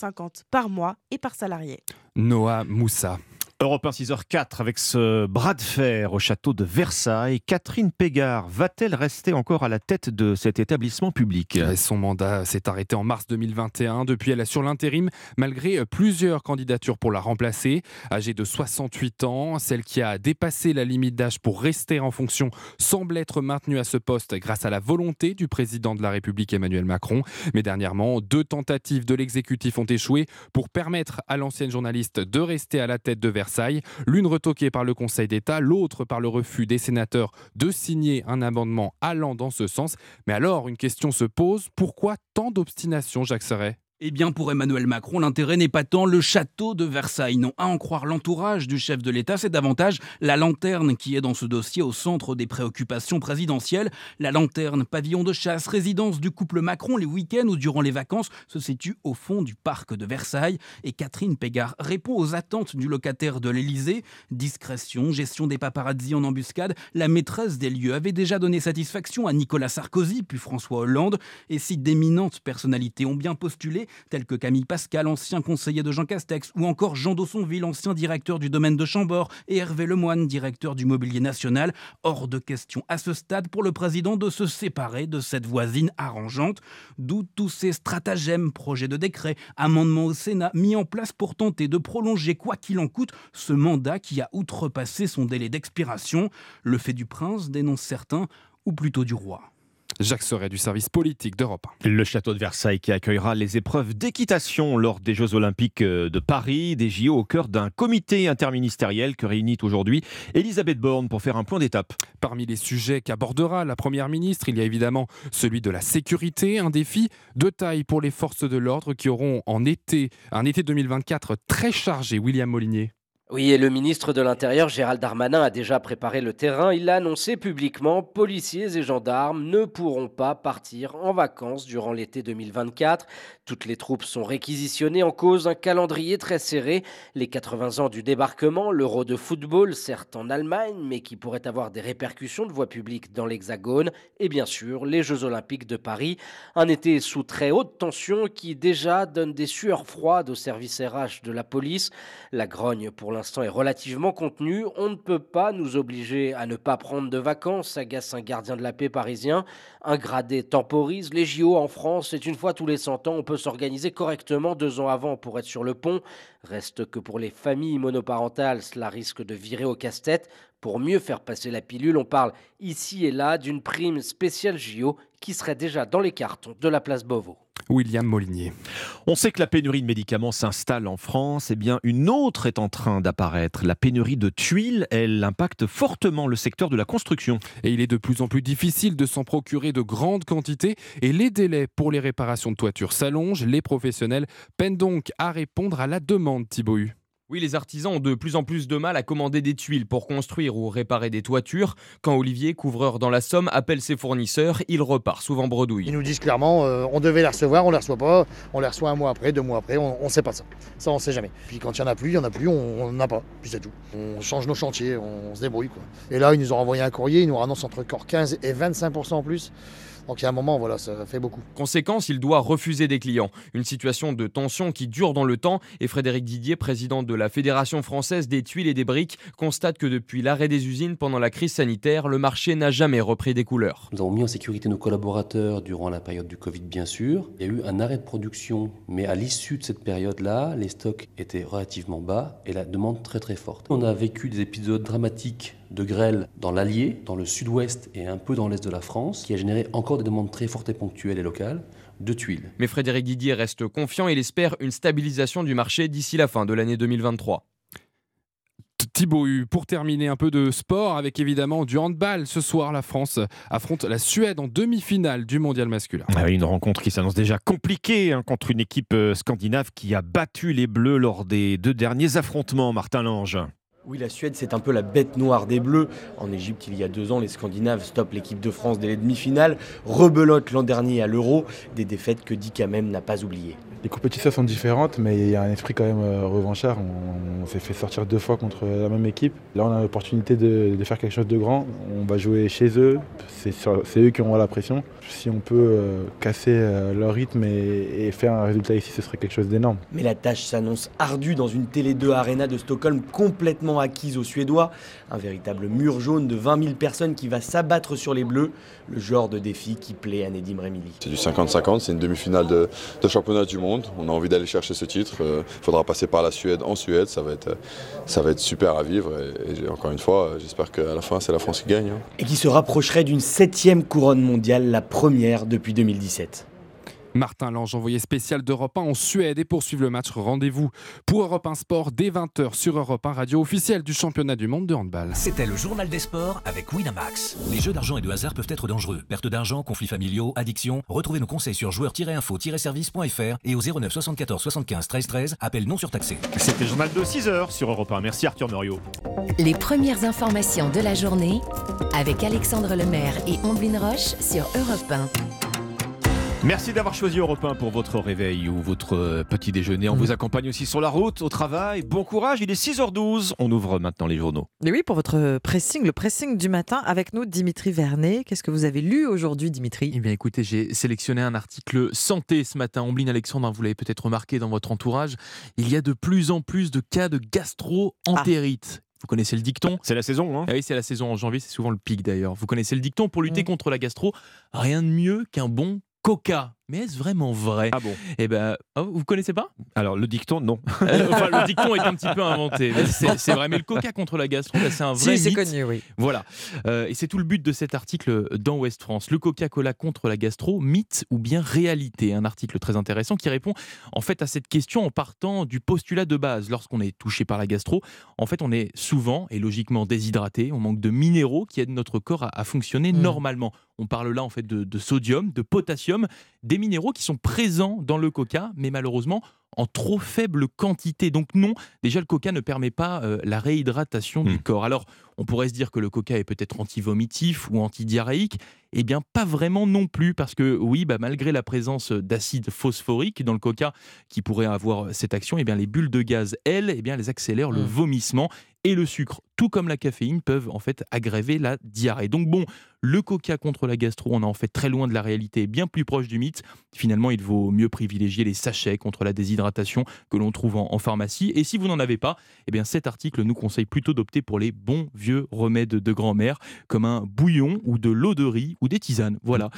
par mois et par salarié. Noah Moussa. Europe 1 6h04 avec ce bras de fer au château de Versailles. Catherine Pégard va-t-elle rester encore à la tête de cet établissement public? Son mandat s'est arrêté en mars 2021. Depuis, elle assure l'intérim malgré plusieurs candidatures pour la remplacer. Âgée de 68 ans, celle qui a dépassé la limite d'âge pour rester en fonction semble être maintenue à ce poste grâce à la volonté du président de la République Emmanuel Macron. Mais dernièrement, deux tentatives de l'exécutif ont échoué pour permettre à l'ancienne journaliste de rester à la tête de Versailles. L'une retoquée par le Conseil d'État, l'autre par le refus des sénateurs de signer un amendement allant dans ce sens. Mais alors, une question se pose, pourquoi tant d'obstination, Jacques Serret? Eh bien, pour Emmanuel Macron, l'intérêt n'est pas tant le château de Versailles. Non, à en croire l'entourage du chef de l'État, c'est davantage la lanterne qui est dans ce dossier au centre des préoccupations présidentielles. La lanterne, pavillon de chasse, résidence du couple Macron les week-ends ou durant les vacances, se situe au fond du parc de Versailles. Et Catherine Pégard répond aux attentes du locataire de l'Élysée. Discrétion, gestion des paparazzi en embuscade. La maîtresse des lieux avait déjà donné satisfaction à Nicolas Sarkozy, puis François Hollande. Et si d'éminentes personnalités ont bien postulé, tels que Camille Pascal, ancien conseiller de Jean Castex, ou encore Jean Dossonville, ancien directeur du domaine de Chambord, et Hervé Lemoine, directeur du mobilier national. Hors de question à ce stade pour le président de se séparer de cette voisine arrangeante, d'où tous ces stratagèmes, projets de décret, amendements au Sénat mis en place pour tenter de prolonger, quoi qu'il en coûte, ce mandat qui a outrepassé son délai d'expiration. Le fait du prince, dénonce certains, ou plutôt du roi. Jacques Serret du service politique d'Europe. Le château de Versailles qui accueillera les épreuves d'équitation lors des Jeux Olympiques de Paris, des JO au cœur d'un comité interministériel que réunit aujourd'hui Elisabeth Borne pour faire un point d'étape. Parmi les sujets qu'abordera la Première ministre, il y a évidemment celui de la sécurité, un défi de taille pour les forces de l'ordre qui auront en été, un été 2024 très chargé. William Molinier. Oui, et le ministre de l'Intérieur, Gérald Darmanin, a déjà préparé le terrain. Il l'a annoncé publiquement, policiers et gendarmes ne pourront pas partir en vacances durant l'été 2024. Toutes les troupes sont réquisitionnées en cause un calendrier très serré. Les 80 ans du débarquement, l'euro de football, certes en Allemagne, mais qui pourrait avoir des répercussions de voie publique dans l'Hexagone. Et bien sûr, les Jeux Olympiques de Paris. Un été sous très haute tension qui déjà donne des sueurs froides au service RH de la police. La grogne pour l'instant est relativement contenu. On ne peut pas nous obliger à ne pas prendre de vacances, agace un gardien de la paix parisien. Un gradé temporise. Les JO en France, c'est une fois tous les 100 ans. On peut s'organiser correctement deux ans avant pour être sur le pont. Reste que pour les familles monoparentales, cela risque de virer au casse-tête. Pour mieux faire passer la pilule, on parle ici et là d'une prime spéciale JO qui serait déjà dans les cartons de la place Beauvau. William Molinier. On sait que la pénurie de médicaments s'installe en France. Eh bien, une autre est en train d'apparaître. La pénurie de tuiles, elle impacte fortement le secteur de la construction. Et il est de plus en plus difficile de s'en procurer de grandes quantités. Et les délais pour les réparations de toitures s'allongent. Les professionnels peinent donc à répondre à la demande, Thibaut oui, les artisans ont de plus en plus de mal à commander des tuiles pour construire ou réparer des toitures. Quand Olivier, couvreur dans la Somme, appelle ses fournisseurs, il repart souvent bredouille. Ils nous disent clairement, euh, on devait les recevoir, on les reçoit pas, on les reçoit un mois après, deux mois après, on ne sait pas ça. Ça, on ne sait jamais. Puis quand il n'y en a plus, il n'y en a plus, on n'en a pas. Puis c'est tout. On change nos chantiers, on se débrouille. Et là, ils nous ont envoyé un courrier, ils nous annoncent entre 15 et 25% en plus. Donc il y a un moment, voilà, ça fait beaucoup. Conséquence, il doit refuser des clients. Une situation de tension qui dure dans le temps. Et Frédéric Didier, président de la Fédération française des tuiles et des briques, constate que depuis l'arrêt des usines pendant la crise sanitaire, le marché n'a jamais repris des couleurs. Nous avons mis en sécurité nos collaborateurs durant la période du Covid, bien sûr. Il y a eu un arrêt de production, mais à l'issue de cette période-là, les stocks étaient relativement bas et la demande très très forte. On a vécu des épisodes dramatiques de grêle dans l'Allier, dans le sud-ouest et un peu dans l'est de la France, qui a généré encore des demandes très fortes et ponctuelles et locales de tuiles. Mais Frédéric Didier reste confiant, il espère une stabilisation du marché d'ici la fin de l'année 2023. Thibaut pour terminer un peu de sport avec évidemment du handball. Ce soir, la France affronte la Suède en demi-finale du mondial masculin. Ah une rencontre qui s'annonce déjà compliquée hein, contre une équipe euh, scandinave qui a battu les Bleus lors des deux derniers affrontements, Martin Lange. Oui, la Suède, c'est un peu la bête noire des Bleus. En Égypte, il y a deux ans, les Scandinaves stoppent l'équipe de France dès les demi-finales, rebelotent l'an dernier à l'Euro, des défaites que Dick même n'a pas oubliées. Les compétitions sont différentes, mais il y a un esprit quand même euh, revanchard. On, s'est fait sortir deux fois contre la même équipe. Là, on a l'opportunité de, faire quelque chose de grand. On va jouer chez eux. C'est eux qui auront la pression. Si on peut euh, casser euh, leur rythme et, faire un résultat ici, ce serait quelque chose d'énorme. Mais la tâche s'annonce ardue dans une Télé 2 Arena de Stockholm complètement acquise aux Suédois. Un véritable mur jaune de 20 000 personnes qui va s'abattre sur les Bleus. Le genre de défi qui plaît à Nedim Remili. C'est du 50-50, c'est une demi-finale de championnat du monde. On a envie d'aller chercher ce titre. Il euh, faudra passer par la Suède en Suède. Ça va être, ça va être super à vivre. Et, encore une fois, j'espère qu'à la fin, c'est la France qui gagne. Hein. Et qui se rapprocherait d'une septième couronne mondiale, la première depuis 2017. Martin Lange, envoyé spécial d'Europe 1 en Suède et poursuivre le match. Rendez-vous pour Europe 1 Sport dès 20h sur Europe 1, radio officielle du championnat du monde de handball. C'était le journal des sports avec Winamax. Les jeux d'argent et de hasard peuvent être dangereux. Perte d'argent, conflits familiaux, addiction. Retrouvez nos conseils sur joueurs-info-service.fr et au 09 74 75 13 13. Appel non surtaxé. C'était le journal de 6h sur Europe 1. Merci Arthur Muriot. Les premières informations de la journée avec Alexandre Lemaire et Omblin Roche sur Europe 1. Merci d'avoir choisi Europe 1 pour votre réveil ou votre euh, petit déjeuner. On mm. vous accompagne aussi sur la route, au travail. Bon courage, il est 6h12. On ouvre maintenant les journaux. Et oui, pour votre pressing, le pressing du matin, avec nous, Dimitri Vernet. Qu'est-ce que vous avez lu aujourd'hui, Dimitri? Eh bien, écoutez, j'ai sélectionné un article santé ce matin. Ombline Alexandre, vous l'avez peut-être remarqué dans votre entourage, il y a de plus en plus de cas de gastro-entérite. Ah. Vous connaissez le dicton? C'est la saison, hein ah Oui, c'est la saison en janvier, c'est souvent le pic d'ailleurs. Vous connaissez le dicton pour lutter mm. contre la gastro Rien de mieux qu'un bon coca. Mais est-ce vraiment vrai Ah bon Eh ben, oh, vous connaissez pas? Alors le dicton, non. Euh, *laughs* enfin, le dicton est un petit peu inventé. *laughs* C'est vrai, mais le Coca contre la gastro, c'est un vrai si, c'est connu, oui. Voilà, euh, et c'est tout le but de cet article dans Ouest France. Le Coca-Cola contre la gastro, mythe ou bien réalité? Un article très intéressant qui répond en fait à cette question en partant du postulat de base. Lorsqu'on est touché par la gastro, en fait, on est souvent et logiquement déshydraté. On manque de minéraux qui aident notre corps à, fonctionner mmh. normalement. On parle là en fait de, de sodium, de potassium des minéraux qui sont présents dans le coca, mais malheureusement en trop faible quantité. Donc non, déjà le coca ne permet pas euh, la réhydratation du corps. Alors on pourrait se dire que le coca est peut-être anti-vomitif ou antidiarrhéique. Eh bien, pas vraiment non plus, parce que oui, bah, malgré la présence d'acide phosphorique dans le coca qui pourrait avoir cette action, eh bien, les bulles de gaz, elles, eh bien, elles accélèrent le vomissement et le sucre, tout comme la caféine, peuvent en fait aggraver la diarrhée. Donc bon, le coca contre la gastro, on est en fait très loin de la réalité, bien plus proche du mythe. Finalement, il vaut mieux privilégier les sachets contre la déshydratation que l'on trouve en, en pharmacie. Et si vous n'en avez pas, eh bien cet article nous conseille plutôt d'opter pour les bons vieux remèdes de grand-mère, comme un bouillon ou de l'eau de riz ou des tisanes. Voilà.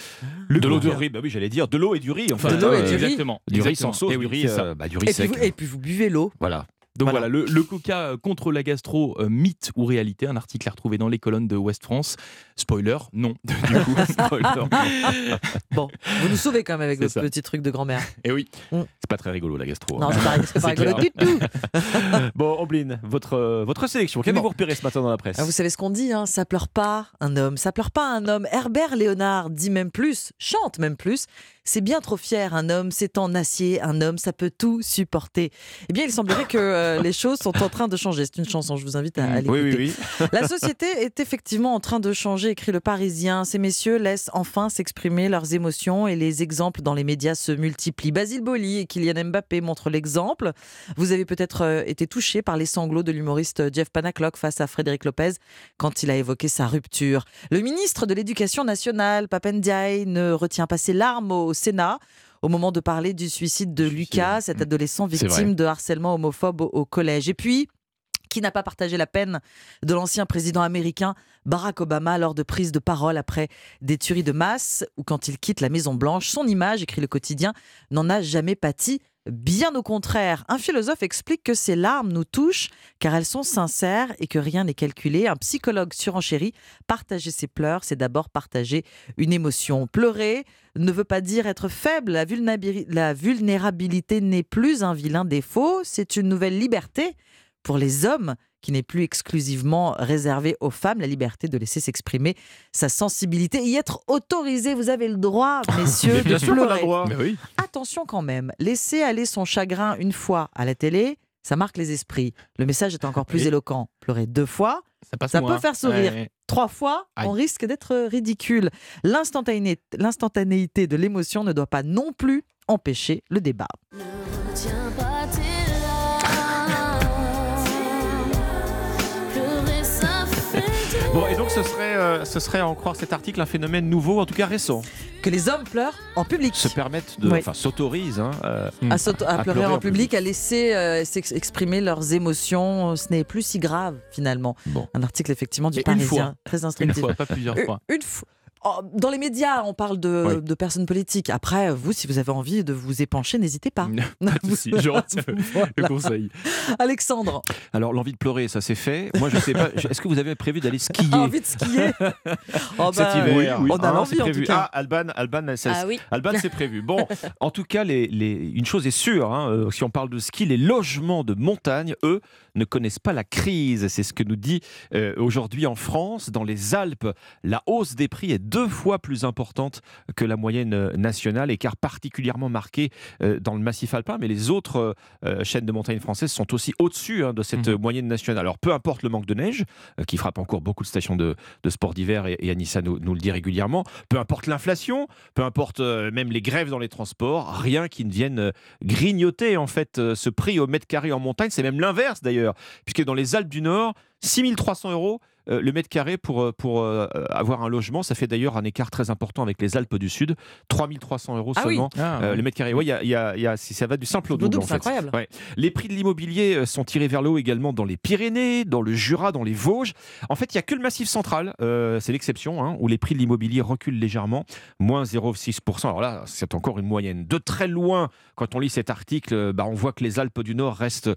Le de l'eau de riz, bah oui, j'allais dire de l'eau et du riz. Enfin, De l'eau et du riz. Exactement. Du riz sans sauce, Eh du riz, euh, bah, du riz Et puis, sec. vous, et puis vous buvez l'eau. Voilà. Donc voilà, le, le coca contre la gastro, euh, mythe ou réalité, un article à retrouver dans les colonnes de Ouest France. Spoiler, non. *laughs* Du coup, spoiler. *laughs* Bon, vous nous sauvez quand même avec le petit truc de grand-mère. Et oui, c'est pas très rigolo la gastro. Non, hein. c'est pas, *laughs* rigolo du tout. Bon, Ombline, votre, euh, votre sélection, qu'avez-vous repéré ce matin dans la presse Ah, vous savez ce qu'on dit, hein, ça pleure pas un homme, ça pleure pas un homme. Herbert Léonard dit même plus, chante même plus. C'est bien trop fier un homme, c'est en acier, un homme, ça peut tout supporter. Eh bien, il semblerait que euh, les choses sont en train de changer. C'est une chanson, je vous invite à, à Oui, l'écouter. oui, oui. La société est effectivement en train de changer, écrit le Parisien. Ces messieurs laissent enfin s'exprimer leurs émotions et les exemples dans les médias se multiplient. Basile Boli et Kylian Mbappé montrent l'exemple. Vous avez peut-être euh, été touché par les sanglots de l'humoriste Jeff Panaclock face à Frédéric Lopez quand il a évoqué sa rupture. Le ministre de l'Éducation nationale, Papendiaï, ne retient pas ses larmes au Sénat au moment de parler du suicide de Lucas, cet adolescent C'est vrai. victime de harcèlement homophobe au, au collège. Et puis, qui n'a pas partagé la peine de l'ancien président américain Barack Obama lors de prises de parole après des tueries de masse ou quand il quitte la Maison Blanche. Son image, écrit le quotidien, n'en a jamais pâti. Bien au contraire, un philosophe explique que ces larmes nous touchent car elles sont sincères et que rien n'est calculé. Un psychologue surenchérit, partager ses pleurs, c'est d'abord partager une émotion. Pleurer ne veut pas dire être faible. La vulnérabilité n'est plus un vilain défaut, c'est une nouvelle liberté pour les hommes qui n'est plus exclusivement réservée aux femmes, la liberté de laisser s'exprimer sa sensibilité, y être autorisé. Vous avez le droit, *laughs* messieurs, bien de sûr pleurer. droit. Mais oui. Attention quand même, laisser aller son chagrin une fois à la télé, ça marque les esprits. Le message est encore plus Oui. éloquent. Pleurer deux fois, Ça passe ça moins. peut faire sourire. Ouais. Trois fois, Aïe. on risque d'être ridicule. L'instantané- L'instantanéité de l'émotion ne doit pas non plus empêcher le débat. Ce serait, euh, ce serait à en croire cet article un phénomène nouveau, en tout cas récent. Que les hommes pleurent en public. Se permettent de. Oui. Enfin, s'autorisent. hein, euh, à, pleurer en public, à laisser euh, exprimer leurs émotions. Ce n'est plus si grave finalement. Un article effectivement du Et une Parisien, fois. très Une instructif. fois, pas plusieurs Une- fois. Une fois. Oh, Dans les médias, on parle de, Oui. de personnes politiques. Après, vous, si vous avez envie de vous épancher, n'hésitez pas. *laughs* Pas de souci, je retiens le Voilà. conseil. Alexandre, Alors, l'envie de pleurer, ça c'est fait. Moi, je sais pas. Est-ce que vous avez prévu d'aller skier envie de skier *laughs* Oh cet bah, hiver On a l'envie c'est en tout prévu. cas. Ah, Alban, Alban, ça- Ah oui. Alban, c'est prévu. Bon, en tout cas, les, les- une chose est sûre. hein, euh, si on parle de ski, les logements de montagne, eux, ne connaissent pas la crise. C'est ce que nous dit euh, aujourd'hui en France, dans les Alpes, la hausse des prix est deux fois plus importante que la moyenne euh, nationale, écart particulièrement marqué euh, dans le massif alpin, mais les autres euh, chaînes de montagnes françaises sont aussi au-dessus hein, de cette euh, moyenne nationale. Alors peu importe le manque de neige, qui frappe encore beaucoup de stations de, de sport d'hiver, et, et Anissa nous, nous le dit régulièrement, peu importe l'inflation, peu importe même les grèves dans les transports, rien qui ne vienne grignoter en fait ce prix au mètre carré en montagne, c'est même l'inverse d'ailleurs, puisque dans les Alpes du Nord, 6300 euros euh, le mètre carré pour, euh, pour euh, avoir un logement. Ça fait d'ailleurs un écart très important avec les Alpes du Sud. 3300 euros Ah oui. seulement Ah, euh, le mètre carré. Oui, il y a, il y a- il y a- si ça va du simple au double. en fait. incroyable. Ouais. Les prix de l'immobilier sont tirés vers le haut également dans les Pyrénées, dans le Jura, dans les Vosges. En fait, il n'y a que le massif central, c'est l'exception, hein, où les prix de l'immobilier reculent légèrement, moins 0,6%. Alors là, c'est encore une moyenne. De très loin, quand on lit cet article, bah, on voit que les Alpes du Nord restent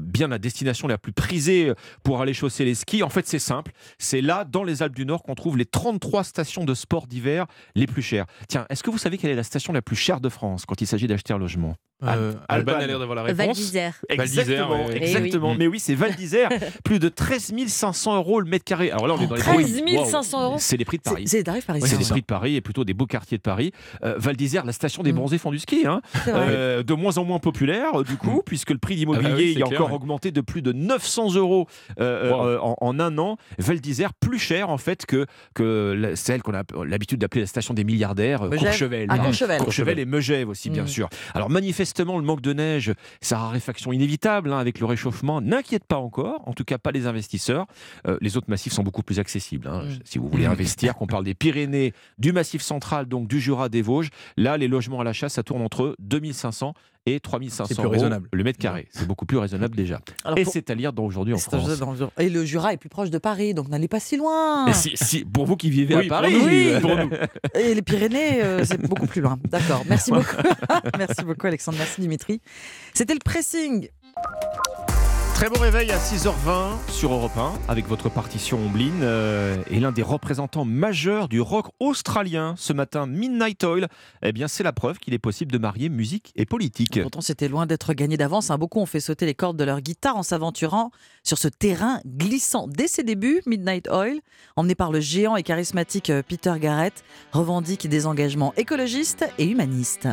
bien la destination la plus prisée pour aller chausser les skis. En fait, c'est simple. C'est là, dans les Alpes du Nord, qu'on trouve les 33 stations de sport d'hiver les plus chères. Tiens, est-ce que vous savez quelle est la station la plus chère de France quand il s'agit d'acheter un logement? Euh, Alban a l'air d'avoir la réponse. Val d'Isère. Exactement, Val d'Isère, ouais. exactement. Oui. Mais oui, c'est Val d'Isère. *laughs* Plus de 13 500 euros le mètre carré. Alors là, on est dans les 13 prix- Wow. 500 euros C'est les prix de Paris. c'est les tarifs parisiens. C'est les prix de Paris et plutôt des beaux quartiers de Paris. Euh, Val d'Isère, la station des bronzés font du ski. hein. Euh, de moins en moins populaire, du coup, puisque le prix d'immobilier Ah bah oui, clair, encore ouais. augmenté de plus de 900 euros euh, Wow. euh, en, en un an. Val d'Isère, plus cher en fait que, que celle qu'on a l'habitude d'appeler la station des milliardaires, euh, Megève. Courchevel. Ah, Courchevel. Courchevel et Megève aussi, bien Mm. sûr. Alors manifestement, le manque de neige, sa raréfaction inévitable hein, avec le réchauffement, n'inquiète pas encore, en tout cas pas les investisseurs. Euh, les autres massifs sont beaucoup plus accessibles. hein. Mm. Si vous voulez investir, qu'on parle des Pyrénées, du Massif central, donc du Jura, des Vosges, là, les logements à l'achat, ça tourne entre 2500 et 3500 C'est plus euros raisonnable. le mètre carré. C'est beaucoup plus raisonnable déjà. Alors, et pour- c'est à lire dans- aujourd'hui en France. dans le Jura. Et le Jura est plus proche de Paris, donc n'allez pas si loin. Et si- si- pour vous qui vivez Oui, à pour Paris, nous, Oui. pour nous. *laughs* Et les Pyrénées, euh, c'est beaucoup plus loin. D'accord. Merci *laughs* beaucoup. *laughs* Merci beaucoup, Alexandre. Merci, Dimitri. C'était le pressing. Très bon réveil à 6h20 sur Europe 1 avec votre partition Ombline euh, et l'un des représentants majeurs du rock australien ce matin, Midnight Oil. Eh bien, c'est la preuve qu'il est possible de marier musique et politique. Pourtant, c'était loin d'être gagné d'avance. hein. Beaucoup ont fait sauter les cordes de leur guitare en s'aventurant sur ce terrain glissant. Dès ses débuts, Midnight Oil, emmené par le géant et charismatique euh, Peter Garrett, revendique des engagements écologistes et humanistes.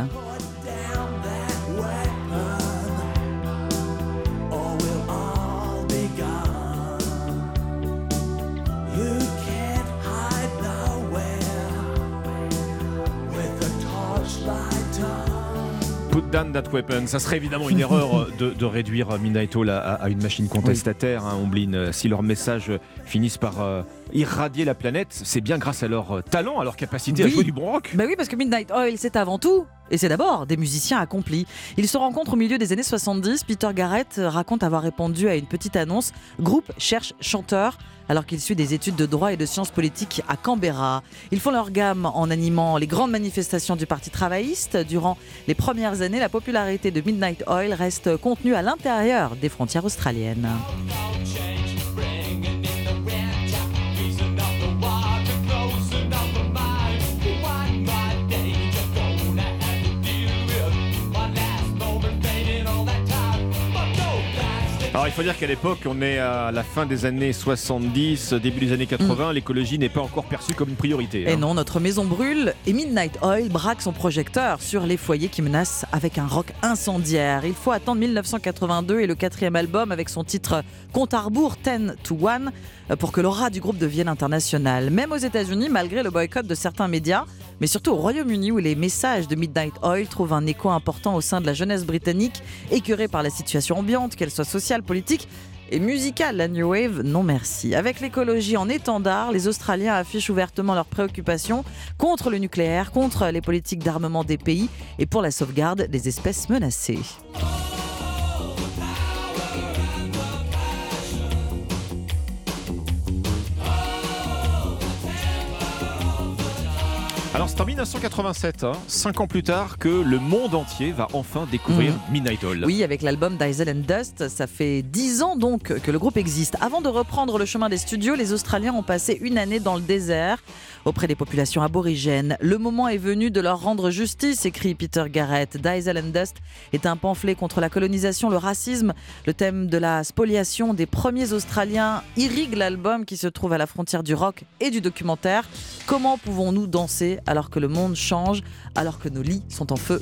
Put down that weapon. Ça serait évidemment une erreur euh, de, de réduire Midnight Oil à, à- à une machine contestataire, hein, Ombline. Euh, Si leurs messages finissent par euh, irradier la planète, c'est bien grâce à leur euh, talent, à leur capacité à Oui. jouer du bon rock. Bah oui, parce que Midnight Oil, c'est avant tout, et c'est d'abord, des musiciens accomplis. Ils se rencontrent au milieu des années 70. Peter Garrett raconte avoir répondu à une petite annonce Groupe cherche chanteur, alors qu'il suit des études de droit et de sciences politiques à Canberra. Ils font leur gamme en animant les grandes manifestations du Parti travailliste. Durant les premières années, la popularité de Midnight Oil reste contenue à l'intérieur des frontières australiennes. Alors il faut dire qu'à l'époque, on est à la fin des années 70, début des années 80, l'écologie n'est pas encore perçue comme une priorité. Mm. Et hein. non, notre maison brûle et Midnight Oil braque son projecteur sur les foyers qui menacent avec un rock incendiaire. Il faut attendre 1982 et le quatrième album avec son titre Compte à rebours 10 to 1 pour que l'aura du groupe devienne internationale. Même aux États-Unis, malgré le boycott de certains médias, mais surtout au Royaume-Uni où les messages de Midnight Oil trouvent un écho important au sein de la jeunesse britannique, écœurée par la situation ambiante, qu'elle soit sociale, politique et musicale, la New Wave, non merci. Avec l'écologie en étendard, les Australiens affichent ouvertement leurs préoccupations contre le nucléaire, contre les politiques d'armement des pays et pour la sauvegarde des espèces menacées. Alors c'est en 1987, hein, cinq ans plus tard, que le monde entier va enfin découvrir Mhm. Midnight Oil. Oui, avec l'album Diesel and Dust, ça fait 10 ans donc que le groupe existe. Avant de reprendre le chemin des studios, les Australiens ont passé une année dans le désert auprès des populations aborigènes. Le moment est venu de leur rendre justice, écrit Peter Garrett. Diesel and Dust est un pamphlet contre la colonisation, le racisme. Le thème de la spoliation des premiers Australiens irrigue l'album qui se trouve à la frontière du rock et du documentaire. Comment pouvons-nous danser alors que le monde change, alors que nos lits sont en feu?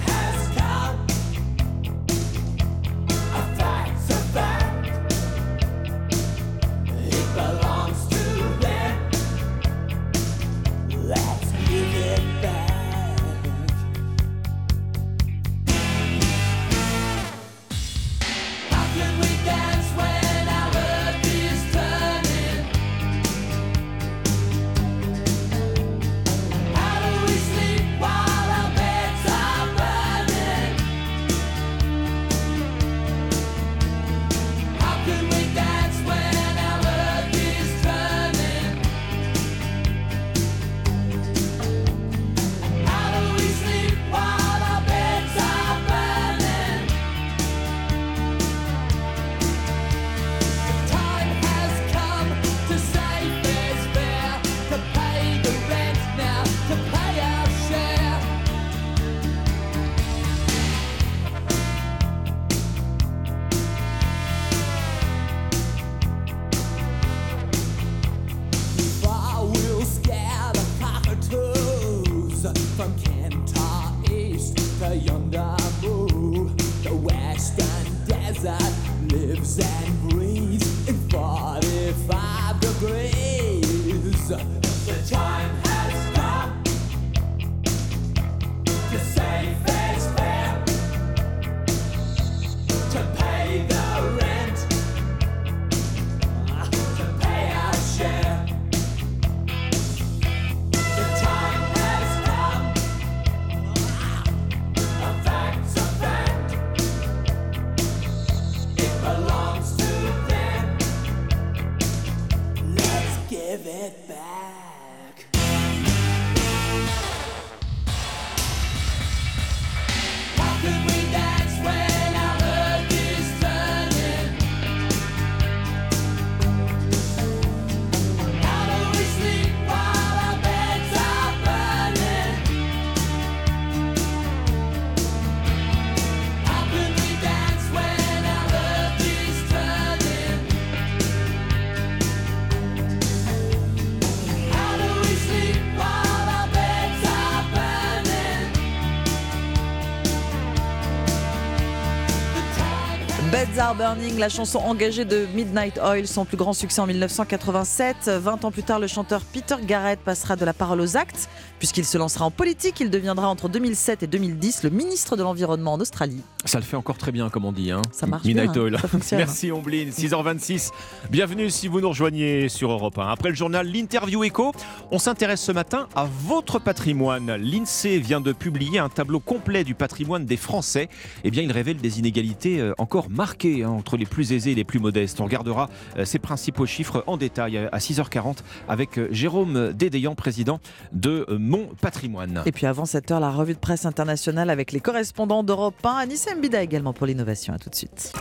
Are Burning, la chanson engagée de Midnight Oil, son plus grand succès en 1987. 20 ans plus tard, le chanteur Peter Garrett passera de la parole aux actes. Puisqu'il se lancera en politique, il deviendra entre 2007 et 2010 le ministre de l'Environnement en Australie. Ça le fait encore très bien, comme on dit. Hein. Ça marche Midnight bien, Oil. ça fonctionne. Merci Omblin, 6h26. Bienvenue si vous nous rejoignez sur Europe 1. Après le journal L'Interview Echo, on s'intéresse ce matin à votre patrimoine. L'INSEE vient de publier un tableau complet du patrimoine des Français. Eh bien, il révèle des inégalités euh, encore marquées hein, entre les plus aisés et les plus modestes. On regardera euh, ces principaux chiffres en détail euh, à 6h40 avec Jérôme Dédéan, président de Mon Patrimoine. Et puis avant 7h, la revue de presse internationale avec les correspondants d'Europe 1. Anissa Mbida également pour l'innovation. À tout de suite.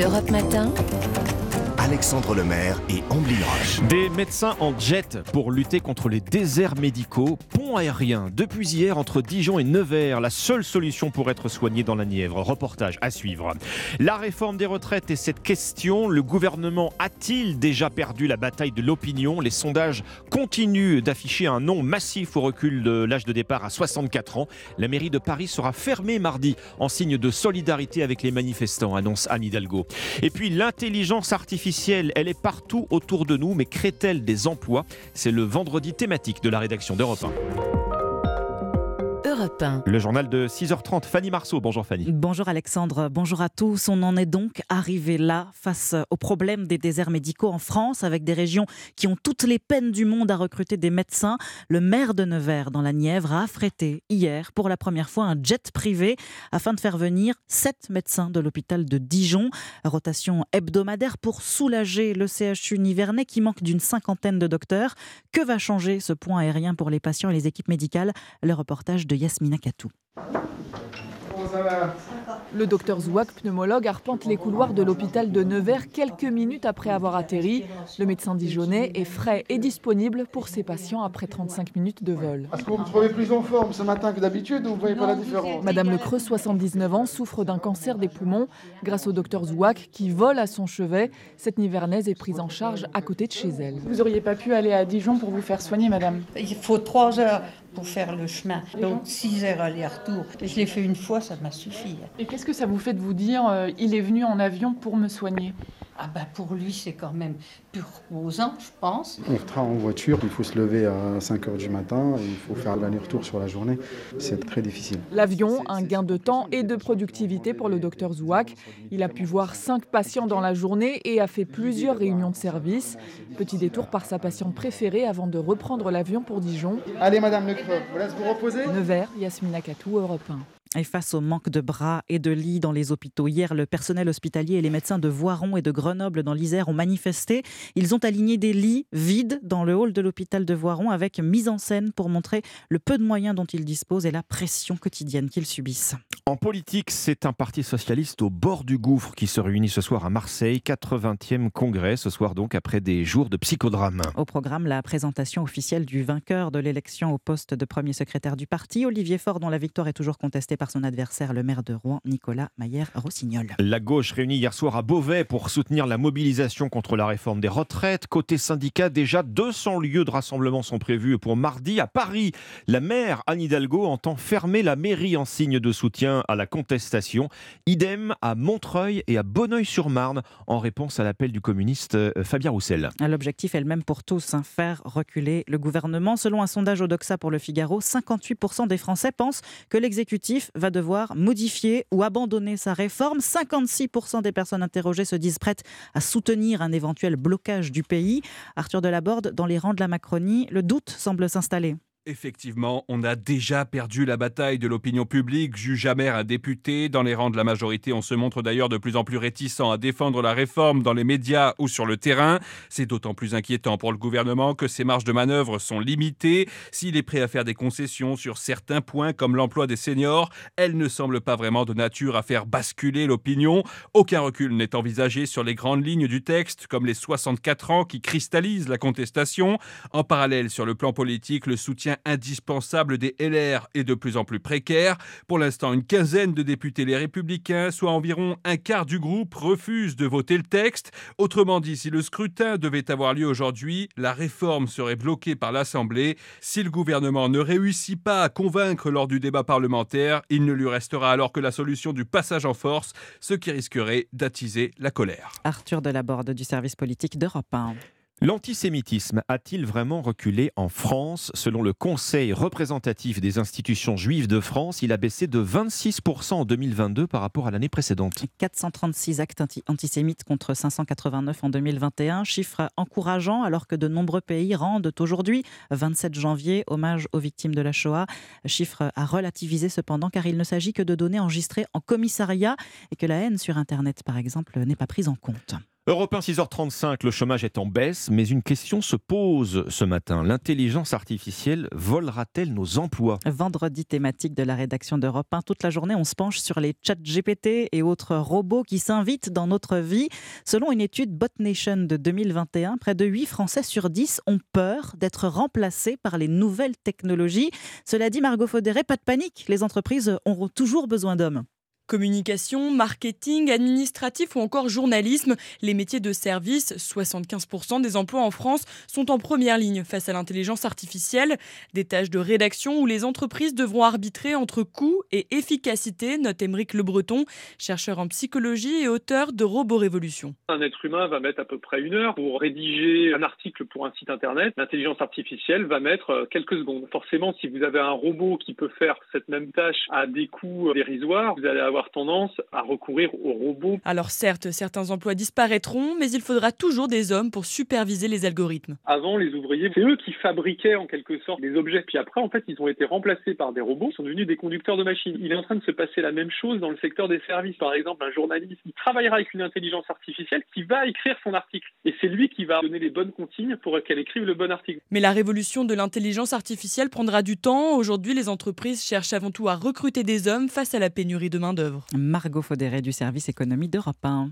Europe Matin. Alexandre Lemaire et Amblin. Des médecins en jet pour lutter contre les déserts médicaux. Pont aérien depuis hier entre Dijon et Nevers. La seule solution pour être soigné dans la Nièvre. Reportage à suivre. La réforme des retraites et cette question. Le gouvernement a-t-il déjà perdu la bataille de l'opinion? Les sondages continuent d'afficher un non massif au recul de l'âge de départ à 64 ans. La mairie de Paris sera fermée mardi en signe de solidarité avec les manifestants, annonce Anne Hidalgo. Et puis l'intelligence artificielle, elle est partout autour de nous, mais crée-t-elle des emplois C'est le vendredi thématique de la rédaction d'Europe 1. Europe 1. Le journal de 6h30, Fanny Marceau. Bonjour Fanny. Bonjour Alexandre, bonjour à tous. On en est donc arrivé là face au problème des déserts médicaux en France avec des régions qui ont toutes les peines du monde à recruter des médecins. Le maire de Nevers dans la Nièvre a affrété hier pour la première fois un jet privé afin de faire venir sept médecins de l'hôpital de Dijon. Rotation hebdomadaire pour soulager le CHU nivernais qui manque d'une cinquantaine de docteurs. Que va changer ce point aérien pour les patients et les équipes médicales? Le reportage de Yasmina Katou. Le docteur Zouak, pneumologue, arpente les couloirs de l'hôpital de Nevers quelques minutes après avoir atterri. Le médecin dijonnais est frais et disponible pour ses patients après 35 minutes de vol. Est-ce que vous me trouvez plus en forme ce matin que d'habitude ou vous voyez pas la différence? Madame Lecreux, 79 ans, souffre d'un cancer des poumons. Grâce au docteur Zouak, qui vole à son chevet, cette Nivernaise est prise en charge à côté de chez elle. Vous auriez pas pu aller à Dijon pour vous faire soigner, madame? Il faut trois heures pour faire le chemin, donc six heures aller-retour. Je l'ai fait une fois, ça m'a suffi. Et qu'est-ce que ça vous fait de vous dire euh, il est venu en avion pour me soigner? Ah bah pour lui, c'est quand même plus reposant, je pense. On travaille en voiture, il faut se lever à 5 h du matin, il faut faire l'aller-retour sur la journée. C'est très difficile. L'avion, un gain de temps et de productivité pour le docteur Zouak. Il a pu voir cinq patients dans la journée et a fait plusieurs réunions de service. Petit détour par sa patiente préférée avant de reprendre l'avion pour Dijon. Allez, madame Lecreux, vous laisse vous reposer Nevers, Yasmina Katou, Europe 1. Et face au manque de bras et de lits dans les hôpitaux, hier, le personnel hospitalier et les médecins de Voiron et de Grenoble dans l'Isère ont manifesté. Ils ont aligné des lits vides dans le hall de l'hôpital de Voiron avec mise en scène pour montrer le peu de moyens dont ils disposent et la pression quotidienne qu'ils subissent. En politique, c'est un parti socialiste au bord du gouffre qui se réunit ce soir à Marseille, 80e congrès, ce soir donc après des jours de psychodrame. Au programme, la présentation officielle du vainqueur de l'élection au poste de premier secrétaire du parti, Olivier Faure, dont la victoire est toujours contestée par son adversaire, le maire de Rouen, Nicolas Maillère-Rossignol. La gauche réunie hier soir à Beauvais pour soutenir la mobilisation contre la réforme des retraites. Côté syndicat, déjà 200 lieux de rassemblement sont prévus pour mardi à Paris. La maire Anne Hidalgo entend fermer la mairie en signe de soutien à la contestation. Idem à Montreuil et à Bonneuil-sur-Marne en réponse à l'appel du communiste euh, Fabien Roussel. L'objectif est le même pour tous, hein, faire reculer le gouvernement. Selon un sondage Odoxa pour le Figaro, 58% des Français pensent que l'exécutif va devoir modifier ou abandonner sa réforme. 56% des personnes interrogées se disent prêtes à soutenir un éventuel blocage du pays. Arthur Delaborde, dans les rangs de la Macronie, le doute semble s'installer. Effectivement, on a déjà perdu la bataille de l'opinion publique, juge amer un député. Dans les rangs de la majorité, on se montre d'ailleurs de plus en plus réticent à défendre la réforme dans les médias ou sur le terrain. C'est d'autant plus inquiétant pour le gouvernement que ses marges de manœuvre sont limitées. S'il est prêt à faire des concessions sur certains points comme l'emploi des seniors, elles ne semblent pas vraiment de nature à faire basculer l'opinion. Aucun recul n'est envisagé sur les grandes lignes du texte, comme les 64 ans qui cristallisent la contestation. En parallèle, sur le plan politique, le soutien indispensable des LR est de plus en plus précaire. Pour l'instant, une quinzaine de députés les républicains, soit environ un quart du groupe, refusent de voter le texte. Autrement dit, si le scrutin devait avoir lieu aujourd'hui, la réforme serait bloquée par l'Assemblée. Si le gouvernement ne réussit pas à convaincre lors du débat parlementaire, il ne lui restera alors que la solution du passage en force, ce qui risquerait d'attiser la colère. Arthur Delaborde du service politique d'Europe 1. L'antisémitisme a-t-il vraiment reculé en France? Selon le Conseil représentatif des institutions juives de France, il a baissé de 26% en 2022 par rapport à l'année précédente. 436 actes anti- antisémites contre 589 en 2021, chiffre encourageant alors que de nombreux pays rendent aujourd'hui, 27 janvier, hommage aux victimes de la Shoah. Chiffre à relativiser cependant car il ne s'agit que de données enregistrées en commissariat et que la haine sur Internet par exemple n'est pas prise en compte. Europe 1, 6h35, le chômage est en baisse, mais une question se pose ce matin. L'intelligence artificielle volera-t-elle nos emplois? Vendredi thématique de la rédaction d'Europe 1. Toute la journée, on se penche sur les chats GPT et autres robots qui s'invitent dans notre vie. Selon une étude BotNation de 2021, près de 8 Français sur 10 ont peur d'être remplacés par les nouvelles technologies. Cela dit, Margot Faudéré, pas de panique. Les entreprises auront toujours besoin d'hommes. Communication, marketing, administratif ou encore journalisme, les métiers de service, 75% des emplois en France, sont en première ligne face à l'intelligence artificielle. Des tâches de rédaction où les entreprises devront arbitrer entre coût et efficacité, note Émeric Le Breton, chercheur en psychologie et auteur de Robo Révolution. Un être humain va mettre à peu près une heure pour rédiger un article pour un site internet. L'intelligence artificielle va mettre euh, quelques secondes. Forcément, si vous avez un robot qui peut faire cette même tâche à des coûts dérisoires, vous allez avoir tendance à recourir au robot. Alors certes, certains emplois disparaîtront, mais il faudra toujours des hommes pour superviser les algorithmes. Avant, les ouvriers, c'est eux qui fabriquaient en quelque sorte les objets. Puis après, en fait, ils ont été remplacés par des robots, ils sont devenus des conducteurs de machines. Il est en train de se passer la même chose dans le secteur des services. Par exemple, un journaliste, il travaillera avec une intelligence artificielle qui va écrire son article. Et c'est lui qui va donner les bonnes consignes pour qu'elle écrive le bon article. Mais la révolution de l'intelligence artificielle prendra du temps. Aujourd'hui, les entreprises cherchent avant tout à recruter des hommes face à la pénurie de main-d'œuvre. Margot Faudéré du service économie d'Europe 1.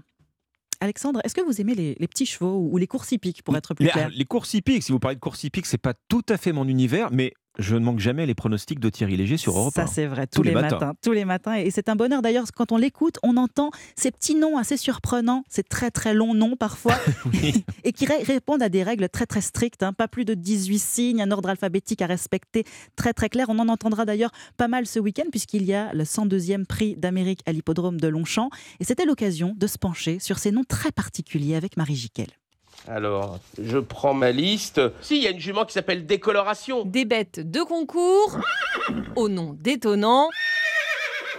Alexandre, est-ce que vous aimez les, les petits chevaux ou les courses hippiques, pour être plus les, clair? les courses hippiques, si vous parlez de courses hippiques, c'est pas tout à fait mon univers, mais je ne manque jamais les pronostics de Thierry Léger sur Europe Ça, 1. c'est vrai, tous, les, matins. Tous les matins. Et c'est un bonheur d'ailleurs, quand on l'écoute, on entend ces petits noms assez surprenants, ces très très longs noms parfois, *laughs* et qui ré- répondent à des règles très très strictes. hein. Pas plus de 18 signes, un ordre alphabétique à respecter très très clair. On en entendra d'ailleurs pas mal ce week-end, puisqu'il y a le 102e prix d'Amérique à l'hippodrome de Longchamp. Et c'était l'occasion de se pencher sur ces noms très particuliers avec Marie Jiquel. Alors, je prends ma liste. Si, il y a une jument qui s'appelle Décoloration. Des bêtes de concours, au nom détonnant.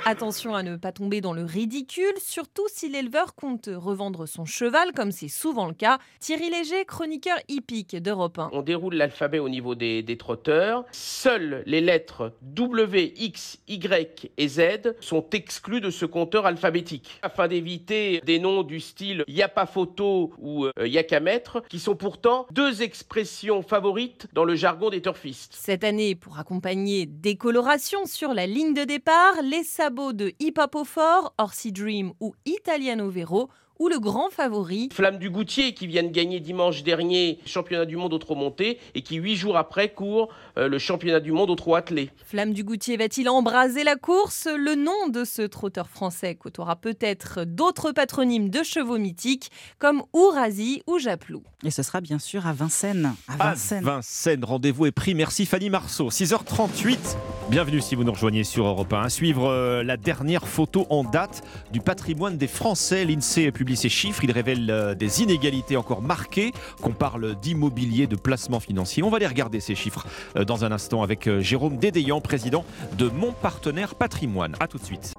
Attention à ne pas tomber dans le ridicule, surtout si l'éleveur compte revendre son cheval, comme c'est souvent le cas. Thierry Léger, chroniqueur hippique d'Europe 1. On déroule l'alphabet au niveau des, des trotteurs. Seules les lettres W, X, Y et Z sont exclues de ce compteur alphabétique. Afin d'éviter des noms du style y a pas photo ou euh, y a qu'à mettre, qui sont pourtant deux expressions favorites dans le jargon des turfistes. Cette année, pour accompagner décoloration sur la ligne de départ, les de Hip Hop au Fort, Orsi Dream ou Italiano Vero, ou le grand favori, Flamme du Goutier qui vient de gagner dimanche dernier le championnat du monde au trot monté et qui huit jours après court euh, le championnat du monde au trot attelé. Flamme du Goutier va-t-il embraser la course? Le nom de ce trotteur français côtoiera peut-être d'autres patronymes de chevaux mythiques comme Ourasi ou Japlou. Et ce sera bien sûr à Vincennes. À À Vincennes. Vincennes, rendez-vous est pris. Merci Fanny Marceau. 6h38. Bienvenue si vous nous rejoignez sur Europe 1. À suivre euh, la dernière photo en date du patrimoine des Français. L'INSEE publie ses chiffres. Il révèle euh, des inégalités encore marquées. Qu'on parle d'immobilier, de placement financier. On va les regarder ces chiffres euh, dans un instant avec euh, Jérôme Dédéian, président de Mon Partenaire Patrimoine. A tout de suite.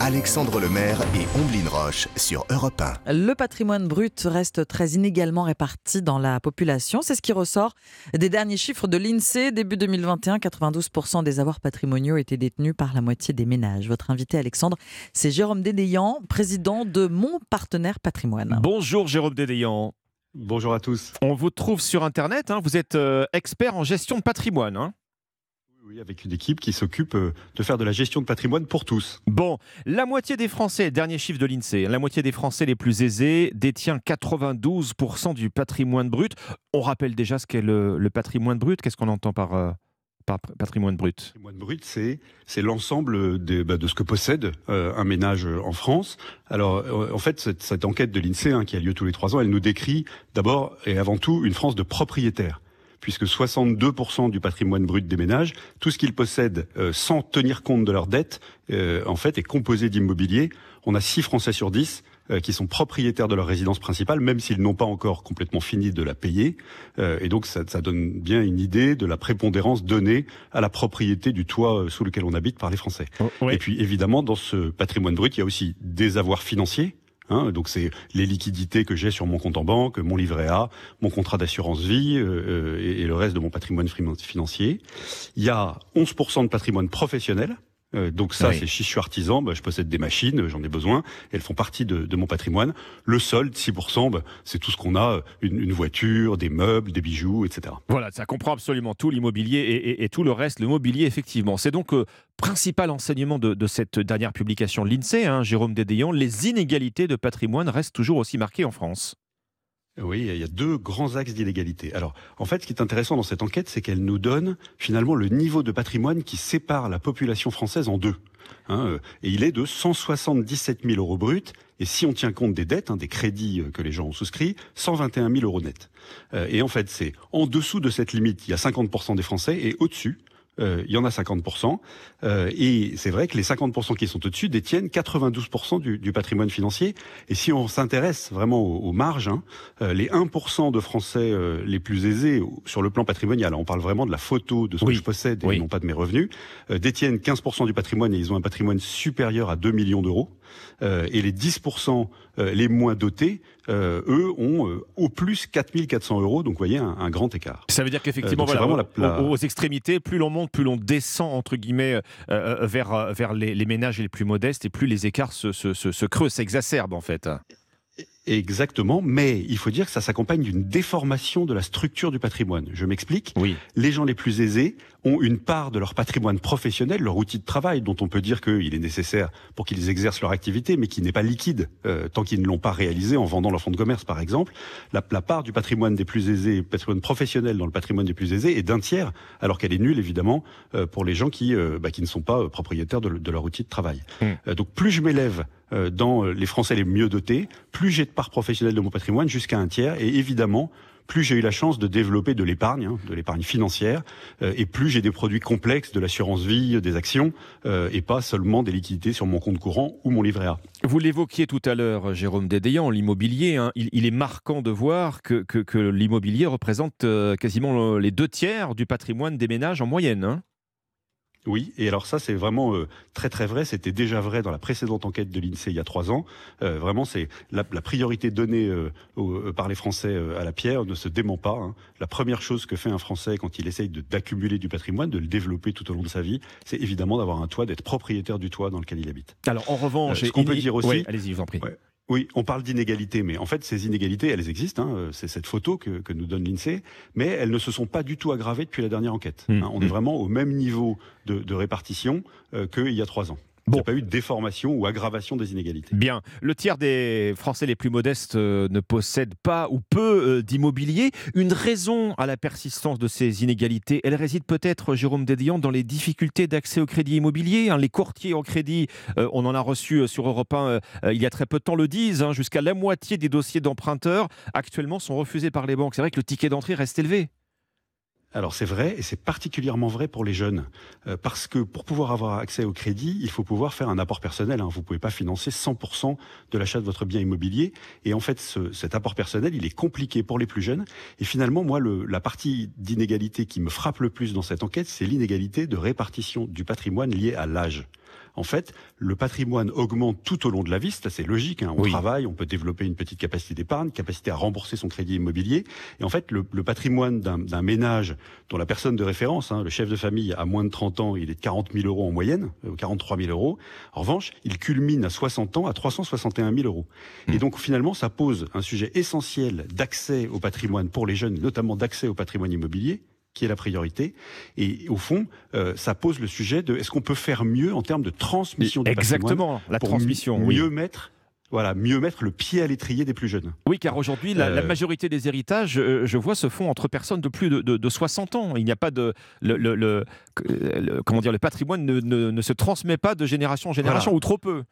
Alexandre Lemaire et Omblin Roche sur Europe 1. Le patrimoine brut reste très inégalement réparti dans la population. C'est ce qui ressort des derniers chiffres de l'INSEE. Début 2021, 92% des avoirs patrimoniaux étaient détenus par la moitié des ménages. Votre invité, Alexandre, c'est Jérôme Dédéian, président de Mon Partenaire Patrimoine. Bonjour Jérôme Dédéian. Bonjour à tous. On vous trouve sur Internet. hein. Vous êtes euh, expert en gestion de patrimoine. hein. Oui, avec une équipe qui s'occupe euh, de faire de la gestion de patrimoine pour tous. Bon, la moitié des Français, dernier chiffre de l'INSEE, la moitié des Français les plus aisés détient 92% du patrimoine brut. On rappelle déjà ce qu'est le, le patrimoine brut. Qu'est-ce qu'on entend par, euh, patrimoine brut? Patrimoine brut, c'est c'est l'ensemble bah, de ce que possède euh, un ménage en France. Alors, euh, en fait, cette, cette enquête de l'INSEE hein, qui a lieu tous les trois ans, elle nous décrit d'abord et avant tout une France de propriétaires. Puisque 62% du patrimoine brut des ménages, tout ce qu'ils possèdent euh, sans tenir compte de leurs dettes, euh, en fait, est composé d'immobilier. On a 6 Français sur 10 euh, qui sont propriétaires de leur résidence principale, même s'ils n'ont pas encore complètement fini de la payer. Euh, et donc, ça, ça donne bien une idée de la prépondérance donnée à la propriété du toit sous lequel on habite par les Français. Et puis, évidemment, dans ce patrimoine brut, il y a aussi des avoirs financiers. Hein. donc c'est les liquidités que j'ai sur mon compte en banque, mon livret A, mon contrat d'assurance vie euh, euh, et, le reste de mon patrimoine financier. Il y a 11% de patrimoine professionnel. Euh, donc ça, Oui. c'est si je suis artisan, bah, je possède des machines, j'en ai besoin, elles font partie de, de mon patrimoine. Le solde, 6%, bah, c'est tout ce qu'on a, euh, une, une voiture, des meubles, des bijoux, etc. Voilà, ça comprend absolument tout l'immobilier et, et- et tout le reste. Le mobilier, effectivement. C'est donc euh, principal enseignement de, de cette dernière publication de l'INSEE, hein, Jérôme Dédéian. Les inégalités de patrimoine restent toujours aussi marquées en France. Oui, il y a deux grands axes d'inégalité. Alors, en fait, ce qui est intéressant dans cette enquête, c'est qu'elle nous donne finalement le niveau de patrimoine qui sépare la population française en deux. Hein, euh, et il est de 177 000 euros bruts. Et si on tient compte des dettes, hein, des crédits euh, que les gens ont souscrits, 121 000 euros nets. Euh, et en fait, c'est en dessous de cette limite, il y a 50% des Français, et au-dessus, euh, il y en a 50%. Euh, et c'est vrai que les 50% qui sont au-dessus détiennent 92% du, du patrimoine financier. Et si on s'intéresse vraiment aux, aux marges, hein, euh, les 1% de Français euh, les plus aisés sur le plan patrimonial, on parle vraiment de la photo de ce que je possède et non pas de mes revenus, euh, détiennent 15% du patrimoine et ils ont un patrimoine supérieur à 2 millions d'euros. Euh, et les 10% euh, les moins dotés, euh, eux, ont euh, au plus 4400 euros. Donc, vous voyez, un, un grand écart. Ça veut dire qu'effectivement, Euh, voilà, la- aux- extrémités, plus l'on monte, plus l'on descend, entre guillemets, euh, euh, vers, vers les, les ménages les plus modestes, et plus les écarts se, se, se- se creusent, s'exacerbent, en fait. Exactement, mais il faut dire que ça s'accompagne d'une déformation de la structure du patrimoine. Je m'explique. Oui. Les gens les plus aisés ont une part de leur patrimoine professionnel, leur outil de travail, dont on peut dire qu'il est nécessaire pour qu'ils exercent leur activité, mais qui n'est pas liquide euh, tant qu'ils ne l'ont pas réalisé en vendant leur fonds de commerce, par exemple. La, la part du patrimoine des plus aisés, patrimoine professionnel dans le patrimoine des plus aisés, est d'un tiers, alors qu'elle est nulle, évidemment, euh, pour les gens qui, euh, bah, qui ne sont pas euh, propriétaires de, de leur outil de travail. Euh, donc plus je m'élève dans les Français les mieux dotés, plus j'ai de part professionnelle de mon patrimoine jusqu'à un tiers, et évidemment, plus j'ai eu la chance de développer de l'épargne, hein, de l'épargne financière, euh, et plus j'ai des produits complexes, de l'assurance vie, des actions, euh, et pas seulement des liquidités sur mon compte courant ou mon livret A. Vous l'évoquiez tout à l'heure, Jérôme Dédéian, l'immobilier, hein, il, est marquant de voir que, l'immobilier représente euh, quasiment les deux tiers du patrimoine des ménages en moyenne. hein. Oui, et alors ça c'est vraiment euh, très très vrai. C'était déjà vrai dans la précédente enquête de l'Insee il y a trois ans. Euh, vraiment, c'est la, la priorité donnée euh, au- euh, par les Français euh, à la pierre ne se dément pas. hein. La première chose que fait un Français quand il essaye de- d'accumuler du patrimoine, de le développer tout au long de sa vie, c'est évidemment d'avoir un toit, d'être propriétaire du toit dans lequel il habite. Alors en revanche, Euh, ce qu'on peut dire aussi, allez-y, vous en prie. Ouais. Oui, on parle d'inégalités, mais en fait, ces inégalités, elles existent. hein. C'est cette photo que, que nous donne l'INSEE, mais elles ne se sont pas du tout aggravées depuis la dernière enquête. Mmh, hein. On est vraiment au même niveau de, de répartition euh, qu'il y a trois ans. Il n'y a pas eu de déformation ou aggravation des inégalités. Bien. Le tiers des Français les plus modestes euh, ne possèdent pas ou peu euh, d'immobilier. Une raison à la persistance de ces inégalités, elle réside peut-être, Jérôme Dédillon, dans les difficultés d'accès au crédit immobilier. hein. Les courtiers en crédit, euh, on en a reçu sur Europe 1 euh, euh, il y a très peu de temps, le disent. hein, Jusqu'à la moitié des dossiers d'emprunteurs actuellement sont refusés par les banques. C'est vrai que le ticket d'entrée reste élevé. Alors c'est vrai, et c'est particulièrement vrai pour les jeunes, Euh, parce que pour pouvoir avoir accès au crédit, il faut pouvoir faire un apport personnel. hein. Vous ne pouvez pas financer 100% de l'achat de votre bien immobilier, et en fait ce- cet apport personnel, il est compliqué pour les plus jeunes. Et finalement, moi, la partie d'inégalité qui me frappe le plus dans cette enquête, c'est l'inégalité de répartition du patrimoine lié à l'âge. En fait, le patrimoine augmente tout au long de la vie, c'est assez logique. hein. On travaille, on peut développer une petite capacité d'épargne, capacité à rembourser son crédit immobilier. Et en fait, le, le patrimoine d'un ménage dont la personne de référence, hein, le chef de famille, a moins de 30 ans, il est de 40 000 euros en moyenne, euh, 43 000 euros. En revanche, il culmine à 60 ans à 361 000 euros. Et donc, finalement, ça pose un sujet essentiel d'accès au patrimoine pour les jeunes, notamment d'accès au patrimoine immobilier qui est la priorité. Et au fond, euh, ça pose le sujet de est-ce qu'on peut faire mieux en termes de transmission du Exactement, patrimoine la pour transmission, mieux oui. mettre voilà, mieux mettre le pied à l'étrier des plus jeunes. Oui, car aujourd'hui, la, la Euh, majorité des héritages, euh, je vois, se font entre personnes de plus de, de- de 60 ans. Il n'y a pas de. Le, le- le- le- comment dire, le patrimoine ne, ne- ne se transmet pas de génération en génération, Voilà. ou trop peu.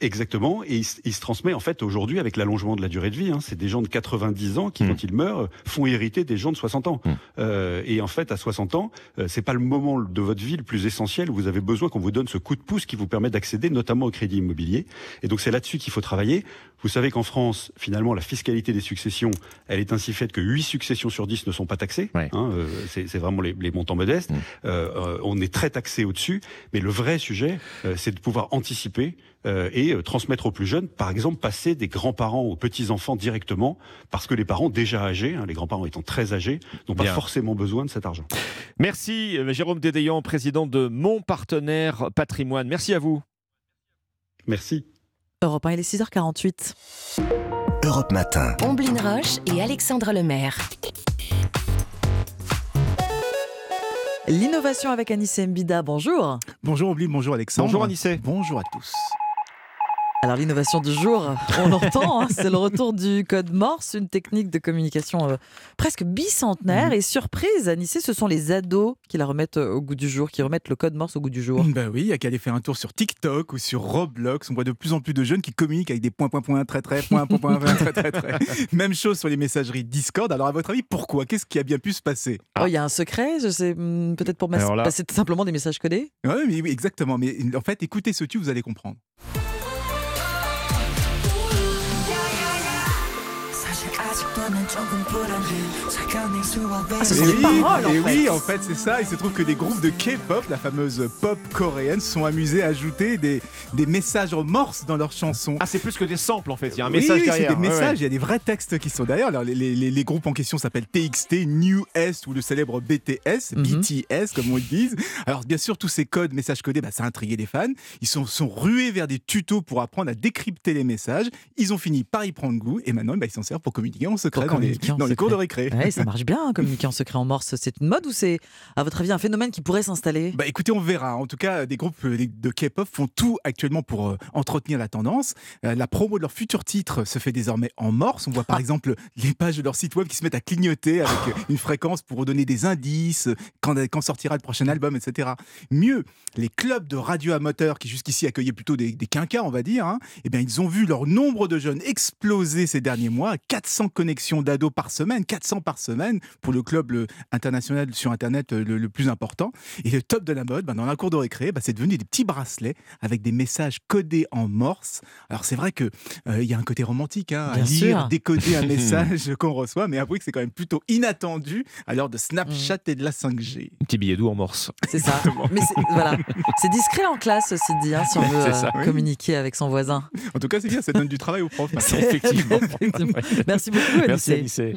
Exactement, et il, se transmet en fait aujourd'hui avec l'allongement de la durée de vie. hein. C'est des gens de 90 ans qui, quand ils meurent, font hériter des gens de 60 ans. Euh, et en fait, à 60 ans, euh, c'est pas le moment de votre vie le plus essentiel où vous avez besoin qu'on vous donne ce coup de pouce qui vous permet d'accéder notamment au crédit immobilier. Et donc c'est là-dessus qu'il faut travailler. Vous savez qu'en France, finalement, la fiscalité des successions, elle est ainsi faite que 8 successions sur 10 ne sont pas taxées. hein, euh, c'est vraiment les, les montants modestes. Euh, on est très taxé au-dessus, mais le vrai sujet, euh, c'est de pouvoir anticiper euh, et euh, transmettre aux plus jeunes, par exemple, passer des grands-parents aux petits-enfants directement, parce que les parents déjà âgés, hein, les grands-parents étant très âgés, n'ont pas Bien. forcément besoin de cet argent. Merci, euh, Jérôme Dédéan, président de Mon Partenaire Patrimoine. Merci à vous. Merci. Europe 1, il est 6h48. Europe Matin. Omblin Roche et Alexandre Lemaire. L'innovation avec Anissé Mbida, bonjour. Bonjour Oubli, bonjour Alexandre. Bonjour Anissé. Bonjour à tous. Alors l'innovation du jour, on l'entend, hein, c'est le retour du code Morse, une technique de communication euh, presque bicentenaire. Et surprise, Anissé, ce sont les ados qui la remettent euh, au goût du jour, qui remettent le code Morse au goût du jour. Ben oui, il y a qu'à aller faire un tour sur TikTok ou sur Roblox. On voit de plus en plus de jeunes qui communiquent avec des points, points, points, très, très, points, points, points, très, très, très. *laughs* Même chose sur les messageries Discord. Alors à votre avis, pourquoi? Qu'est-ce qui a bien pu se passer? Oh, il y a un secret, je sais, hmm, peut-être pour Alors là- passer simplement des messages codés? Oui, mais oui, exactement. Mais en fait, écoutez ce tube, vous allez comprendre. Ah, ce sont Et des oui, paroles, en et fait. oui, en fait, c'est ça. Il se trouve que des groupes de K-pop, la fameuse pop coréenne, se sont amusés à ajouter des, des messages en morse dans leurs chansons. Ah, c'est plus que des samples en fait, il y a un Oui, message oui, derrière. c'est des messages, ouais. il y a des vrais textes qui sont derrière. Alors, les, les- les groupes en question s'appellent TXT, New S ou le célèbre BTS, Mhm. BTS comme on le dit. Alors bien sûr, tous ces codes, messages codés, bah, ça a intrigué les fans. Ils sont, sont rués vers des tutos pour apprendre à décrypter les messages. Ils ont fini par y prendre goût et maintenant bah, ils s'en servent pour communiquer en secret Pour dans les, dans les cours de récré. Ouais, ça marche bien, *laughs* communiquer en secret en morse. C'est une mode ou c'est, à votre avis, un phénomène qui pourrait s'installer? Bah écoutez, on verra. En tout cas, des groupes euh, de K-pop font tout actuellement pour euh, entretenir la tendance. Euh, la promo de leur futur titre se fait désormais en morse. On voit par exemple les pages de leur site web qui se mettent à clignoter avec *gasps* euh, une fréquence pour donner des indices, euh, quand, quand sortira le prochain album, etc. Mieux, les clubs de radio amateurs qui jusqu'ici accueillaient plutôt des, des quinquas, on va dire, hein, eh bien, ils ont vu leur nombre de jeunes exploser ces derniers mois. 400 connexions d'ados par semaine, 400 par semaine pour le club le, international sur Internet euh, le, le plus important. Et le top de la mode, ben, dans la cour de récré, ben, c'est devenu des petits bracelets avec des messages codés en morse. Alors c'est vrai que euh, il y a un côté romantique hein, à Bien lire, sûr. décoder un *laughs* message qu'on reçoit, mais avouez que c'est quand même plutôt inattendu à l'heure de Snapchat Mm. et de la 5G. Un petit billet doux en morse. C'est ça. Mais c'est, voilà. c'est discret en classe, ceci dit, hein, si on *laughs* veut euh. Oui. communiquer avec son voisin. En tout cas, c'est bien, ça donne du travail aux profs. *laughs* Effectivement. Effectivement. Merci beaucoup, Merci Anissé. Anissé.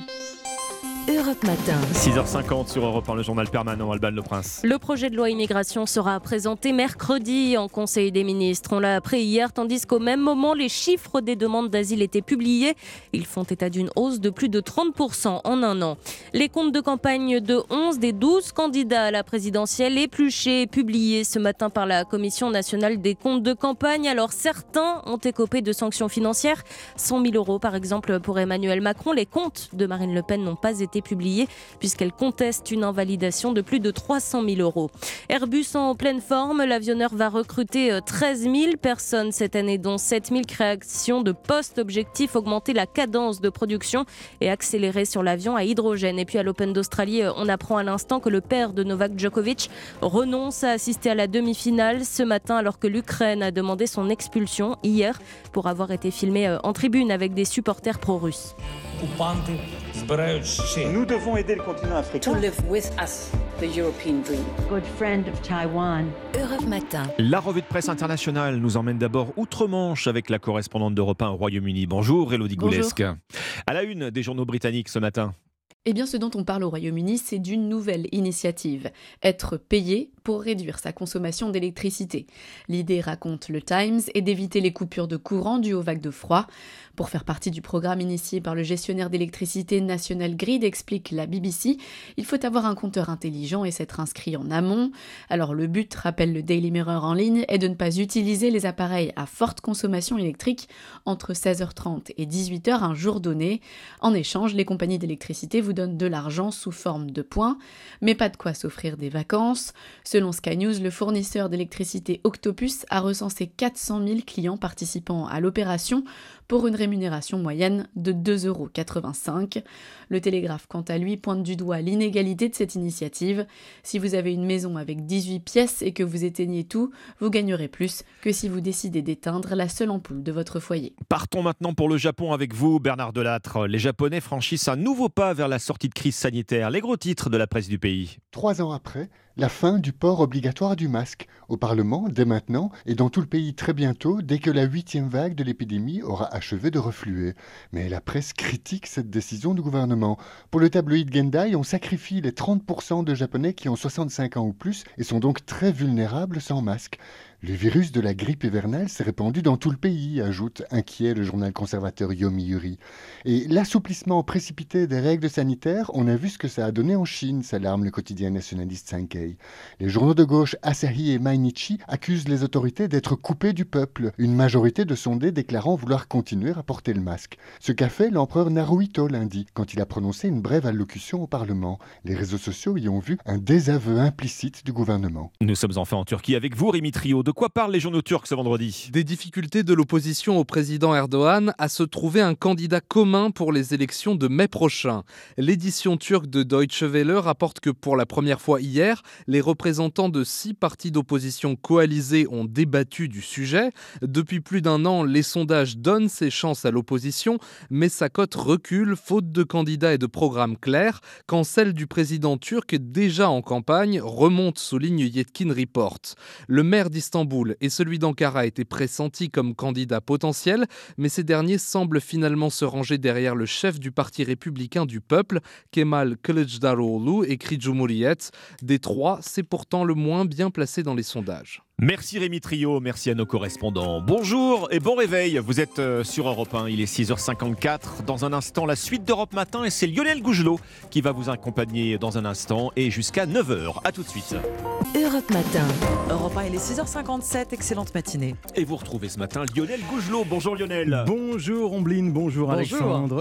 Europe Matin. 6h50 sur Europe 1, le journal permanent, Alban Le Prince. Le projet de loi immigration sera présenté mercredi en Conseil des ministres. On l'a appris hier, tandis qu'au même moment, les chiffres des demandes d'asile étaient publiés. Ils font état d'une hausse de plus de 30% en un an. Les comptes de campagne de 11 des 12 candidats à la présidentielle épluchés et publiés ce matin par la Commission nationale des comptes de campagne. Alors certains ont écopé de sanctions financières. 100 000 euros par exemple pour Emmanuel Macron. Les comptes de Marine Le Pen n'ont pas été publiés puisqu'elle conteste une invalidation de plus de 300 000 euros. Airbus en pleine forme, l'avionneur va recruter euh, 13 000 personnes cette année, dont 7 000 créations de postes. Objectif augmenter la cadence de production et accélérer sur l'avion à hydrogène. Et puis à l'Open d'Australie, euh, on apprend à l'instant que le père de Novak Djokovic renonce à assister à la demi-finale ce matin alors que l'Ukraine a demandé son expulsion hier pour avoir été filmé euh, en tribune avec des supporters pro-russes. Nous devons aider le continent africain. To live with us the European dream. Good friend of Taiwan. Europe Matin. La revue de presse internationale nous emmène d'abord outre-Manche avec la correspondante d'Europe 1 au Royaume-Uni. Bonjour, Elodie Bonjour. Goulesque. À la une des journaux britanniques ce matin. Eh bien, ce dont on parle au Royaume-Uni, c'est d'une nouvelle initiative. Être payé pour réduire sa consommation d'électricité. L'idée, raconte le Times, est d'éviter les coupures de courant dues aux vagues de froid. Pour faire partie du programme initié par le gestionnaire d'électricité National Grid, explique la BBC, il faut avoir un compteur intelligent et s'être inscrit en amont. Alors le but, rappelle le Daily Mirror en ligne, est de ne pas utiliser les appareils à forte consommation électrique entre 16h30 et 18h un jour donné. En échange, les compagnies d'électricité vous donnent de l'argent sous forme de points, mais pas de quoi s'offrir des vacances. Selon Sky News, le fournisseur d'électricité Octopus a recensé 400 000 clients participant à l'opération pour une rémunération moyenne de 2,85 euros. Le Télégraphe, quant à lui, pointe du doigt l'inégalité de cette initiative. Si vous avez une maison avec 18 pièces et que vous éteignez tout, vous gagnerez plus que si vous décidez d'éteindre la seule ampoule de votre foyer. Partons maintenant pour le Japon avec vous, Bernard Delattre. Les Japonais franchissent un nouveau pas vers la sortie de crise sanitaire. Les gros titres de la presse du pays. Trois ans après, la fin du port obligatoire du masque. Au Parlement, dès maintenant, et dans tout le pays très bientôt, dès que la huitième vague de l'épidémie aura achevé de refluer. Mais la presse critique cette décision du gouvernement. Pour le tabloïd Gendai, on sacrifie les 30% de Japonais qui ont 65 ans ou plus et sont donc très vulnérables sans masque. Le virus de la grippe hivernale s'est répandu dans tout le pays, ajoute inquiet le journal conservateur Yomiuri. Et l'assouplissement précipité des règles sanitaires, on a vu ce que ça a donné en Chine, s'alarme le quotidien nationaliste Sankei. Les journaux de gauche Asahi et Mainichi accusent les autorités d'être coupées du peuple, une majorité de sondés déclarant vouloir continuer à porter le masque. Ce qu'a fait l'empereur Naruhito lundi, quand il a prononcé une brève allocution au Parlement. Les réseaux sociaux y ont vu un désaveu implicite du gouvernement. Nous sommes enfin en Turquie avec vous, quoi parlent les journaux turcs ce vendredi Des difficultés de l'opposition au président Erdogan à se trouver un candidat commun pour les élections de mai prochain. L'édition turque de Deutsche Welle rapporte que pour la première fois hier, les représentants de six partis d'opposition coalisés ont débattu du sujet. Depuis plus d'un an, les sondages donnent ses chances à l'opposition, mais sa cote recule faute de candidats et de programmes clairs, quand celle du président turc, déjà en campagne, remonte, souligne Yetkin Report. Le maire et celui d'Ankara étaient pressentis comme candidats potentiels, mais ces derniers semblent finalement se ranger derrière le chef du parti républicain du peuple, Kemal Kılıçdaroğlu, écrit Cumhuriyet. Des trois, c'est pourtant le moins bien placé dans les sondages. Merci Rémi Trio, merci à nos correspondants. Bonjour et bon réveil, vous êtes euh, sur Europe 1, il est 6h54. Dans un instant, la suite d'Europe Matin et c'est Lionel Gougelot qui va vous accompagner dans un instant et jusqu'à 9h. A tout de suite. Europe Matin. Europe 1, il est 6h57, excellente matinée. Et vous retrouvez ce matin Lionel Gougelot. Bonjour Lionel. Bonjour Ombline, bonjour, Bonjour. Alexandre.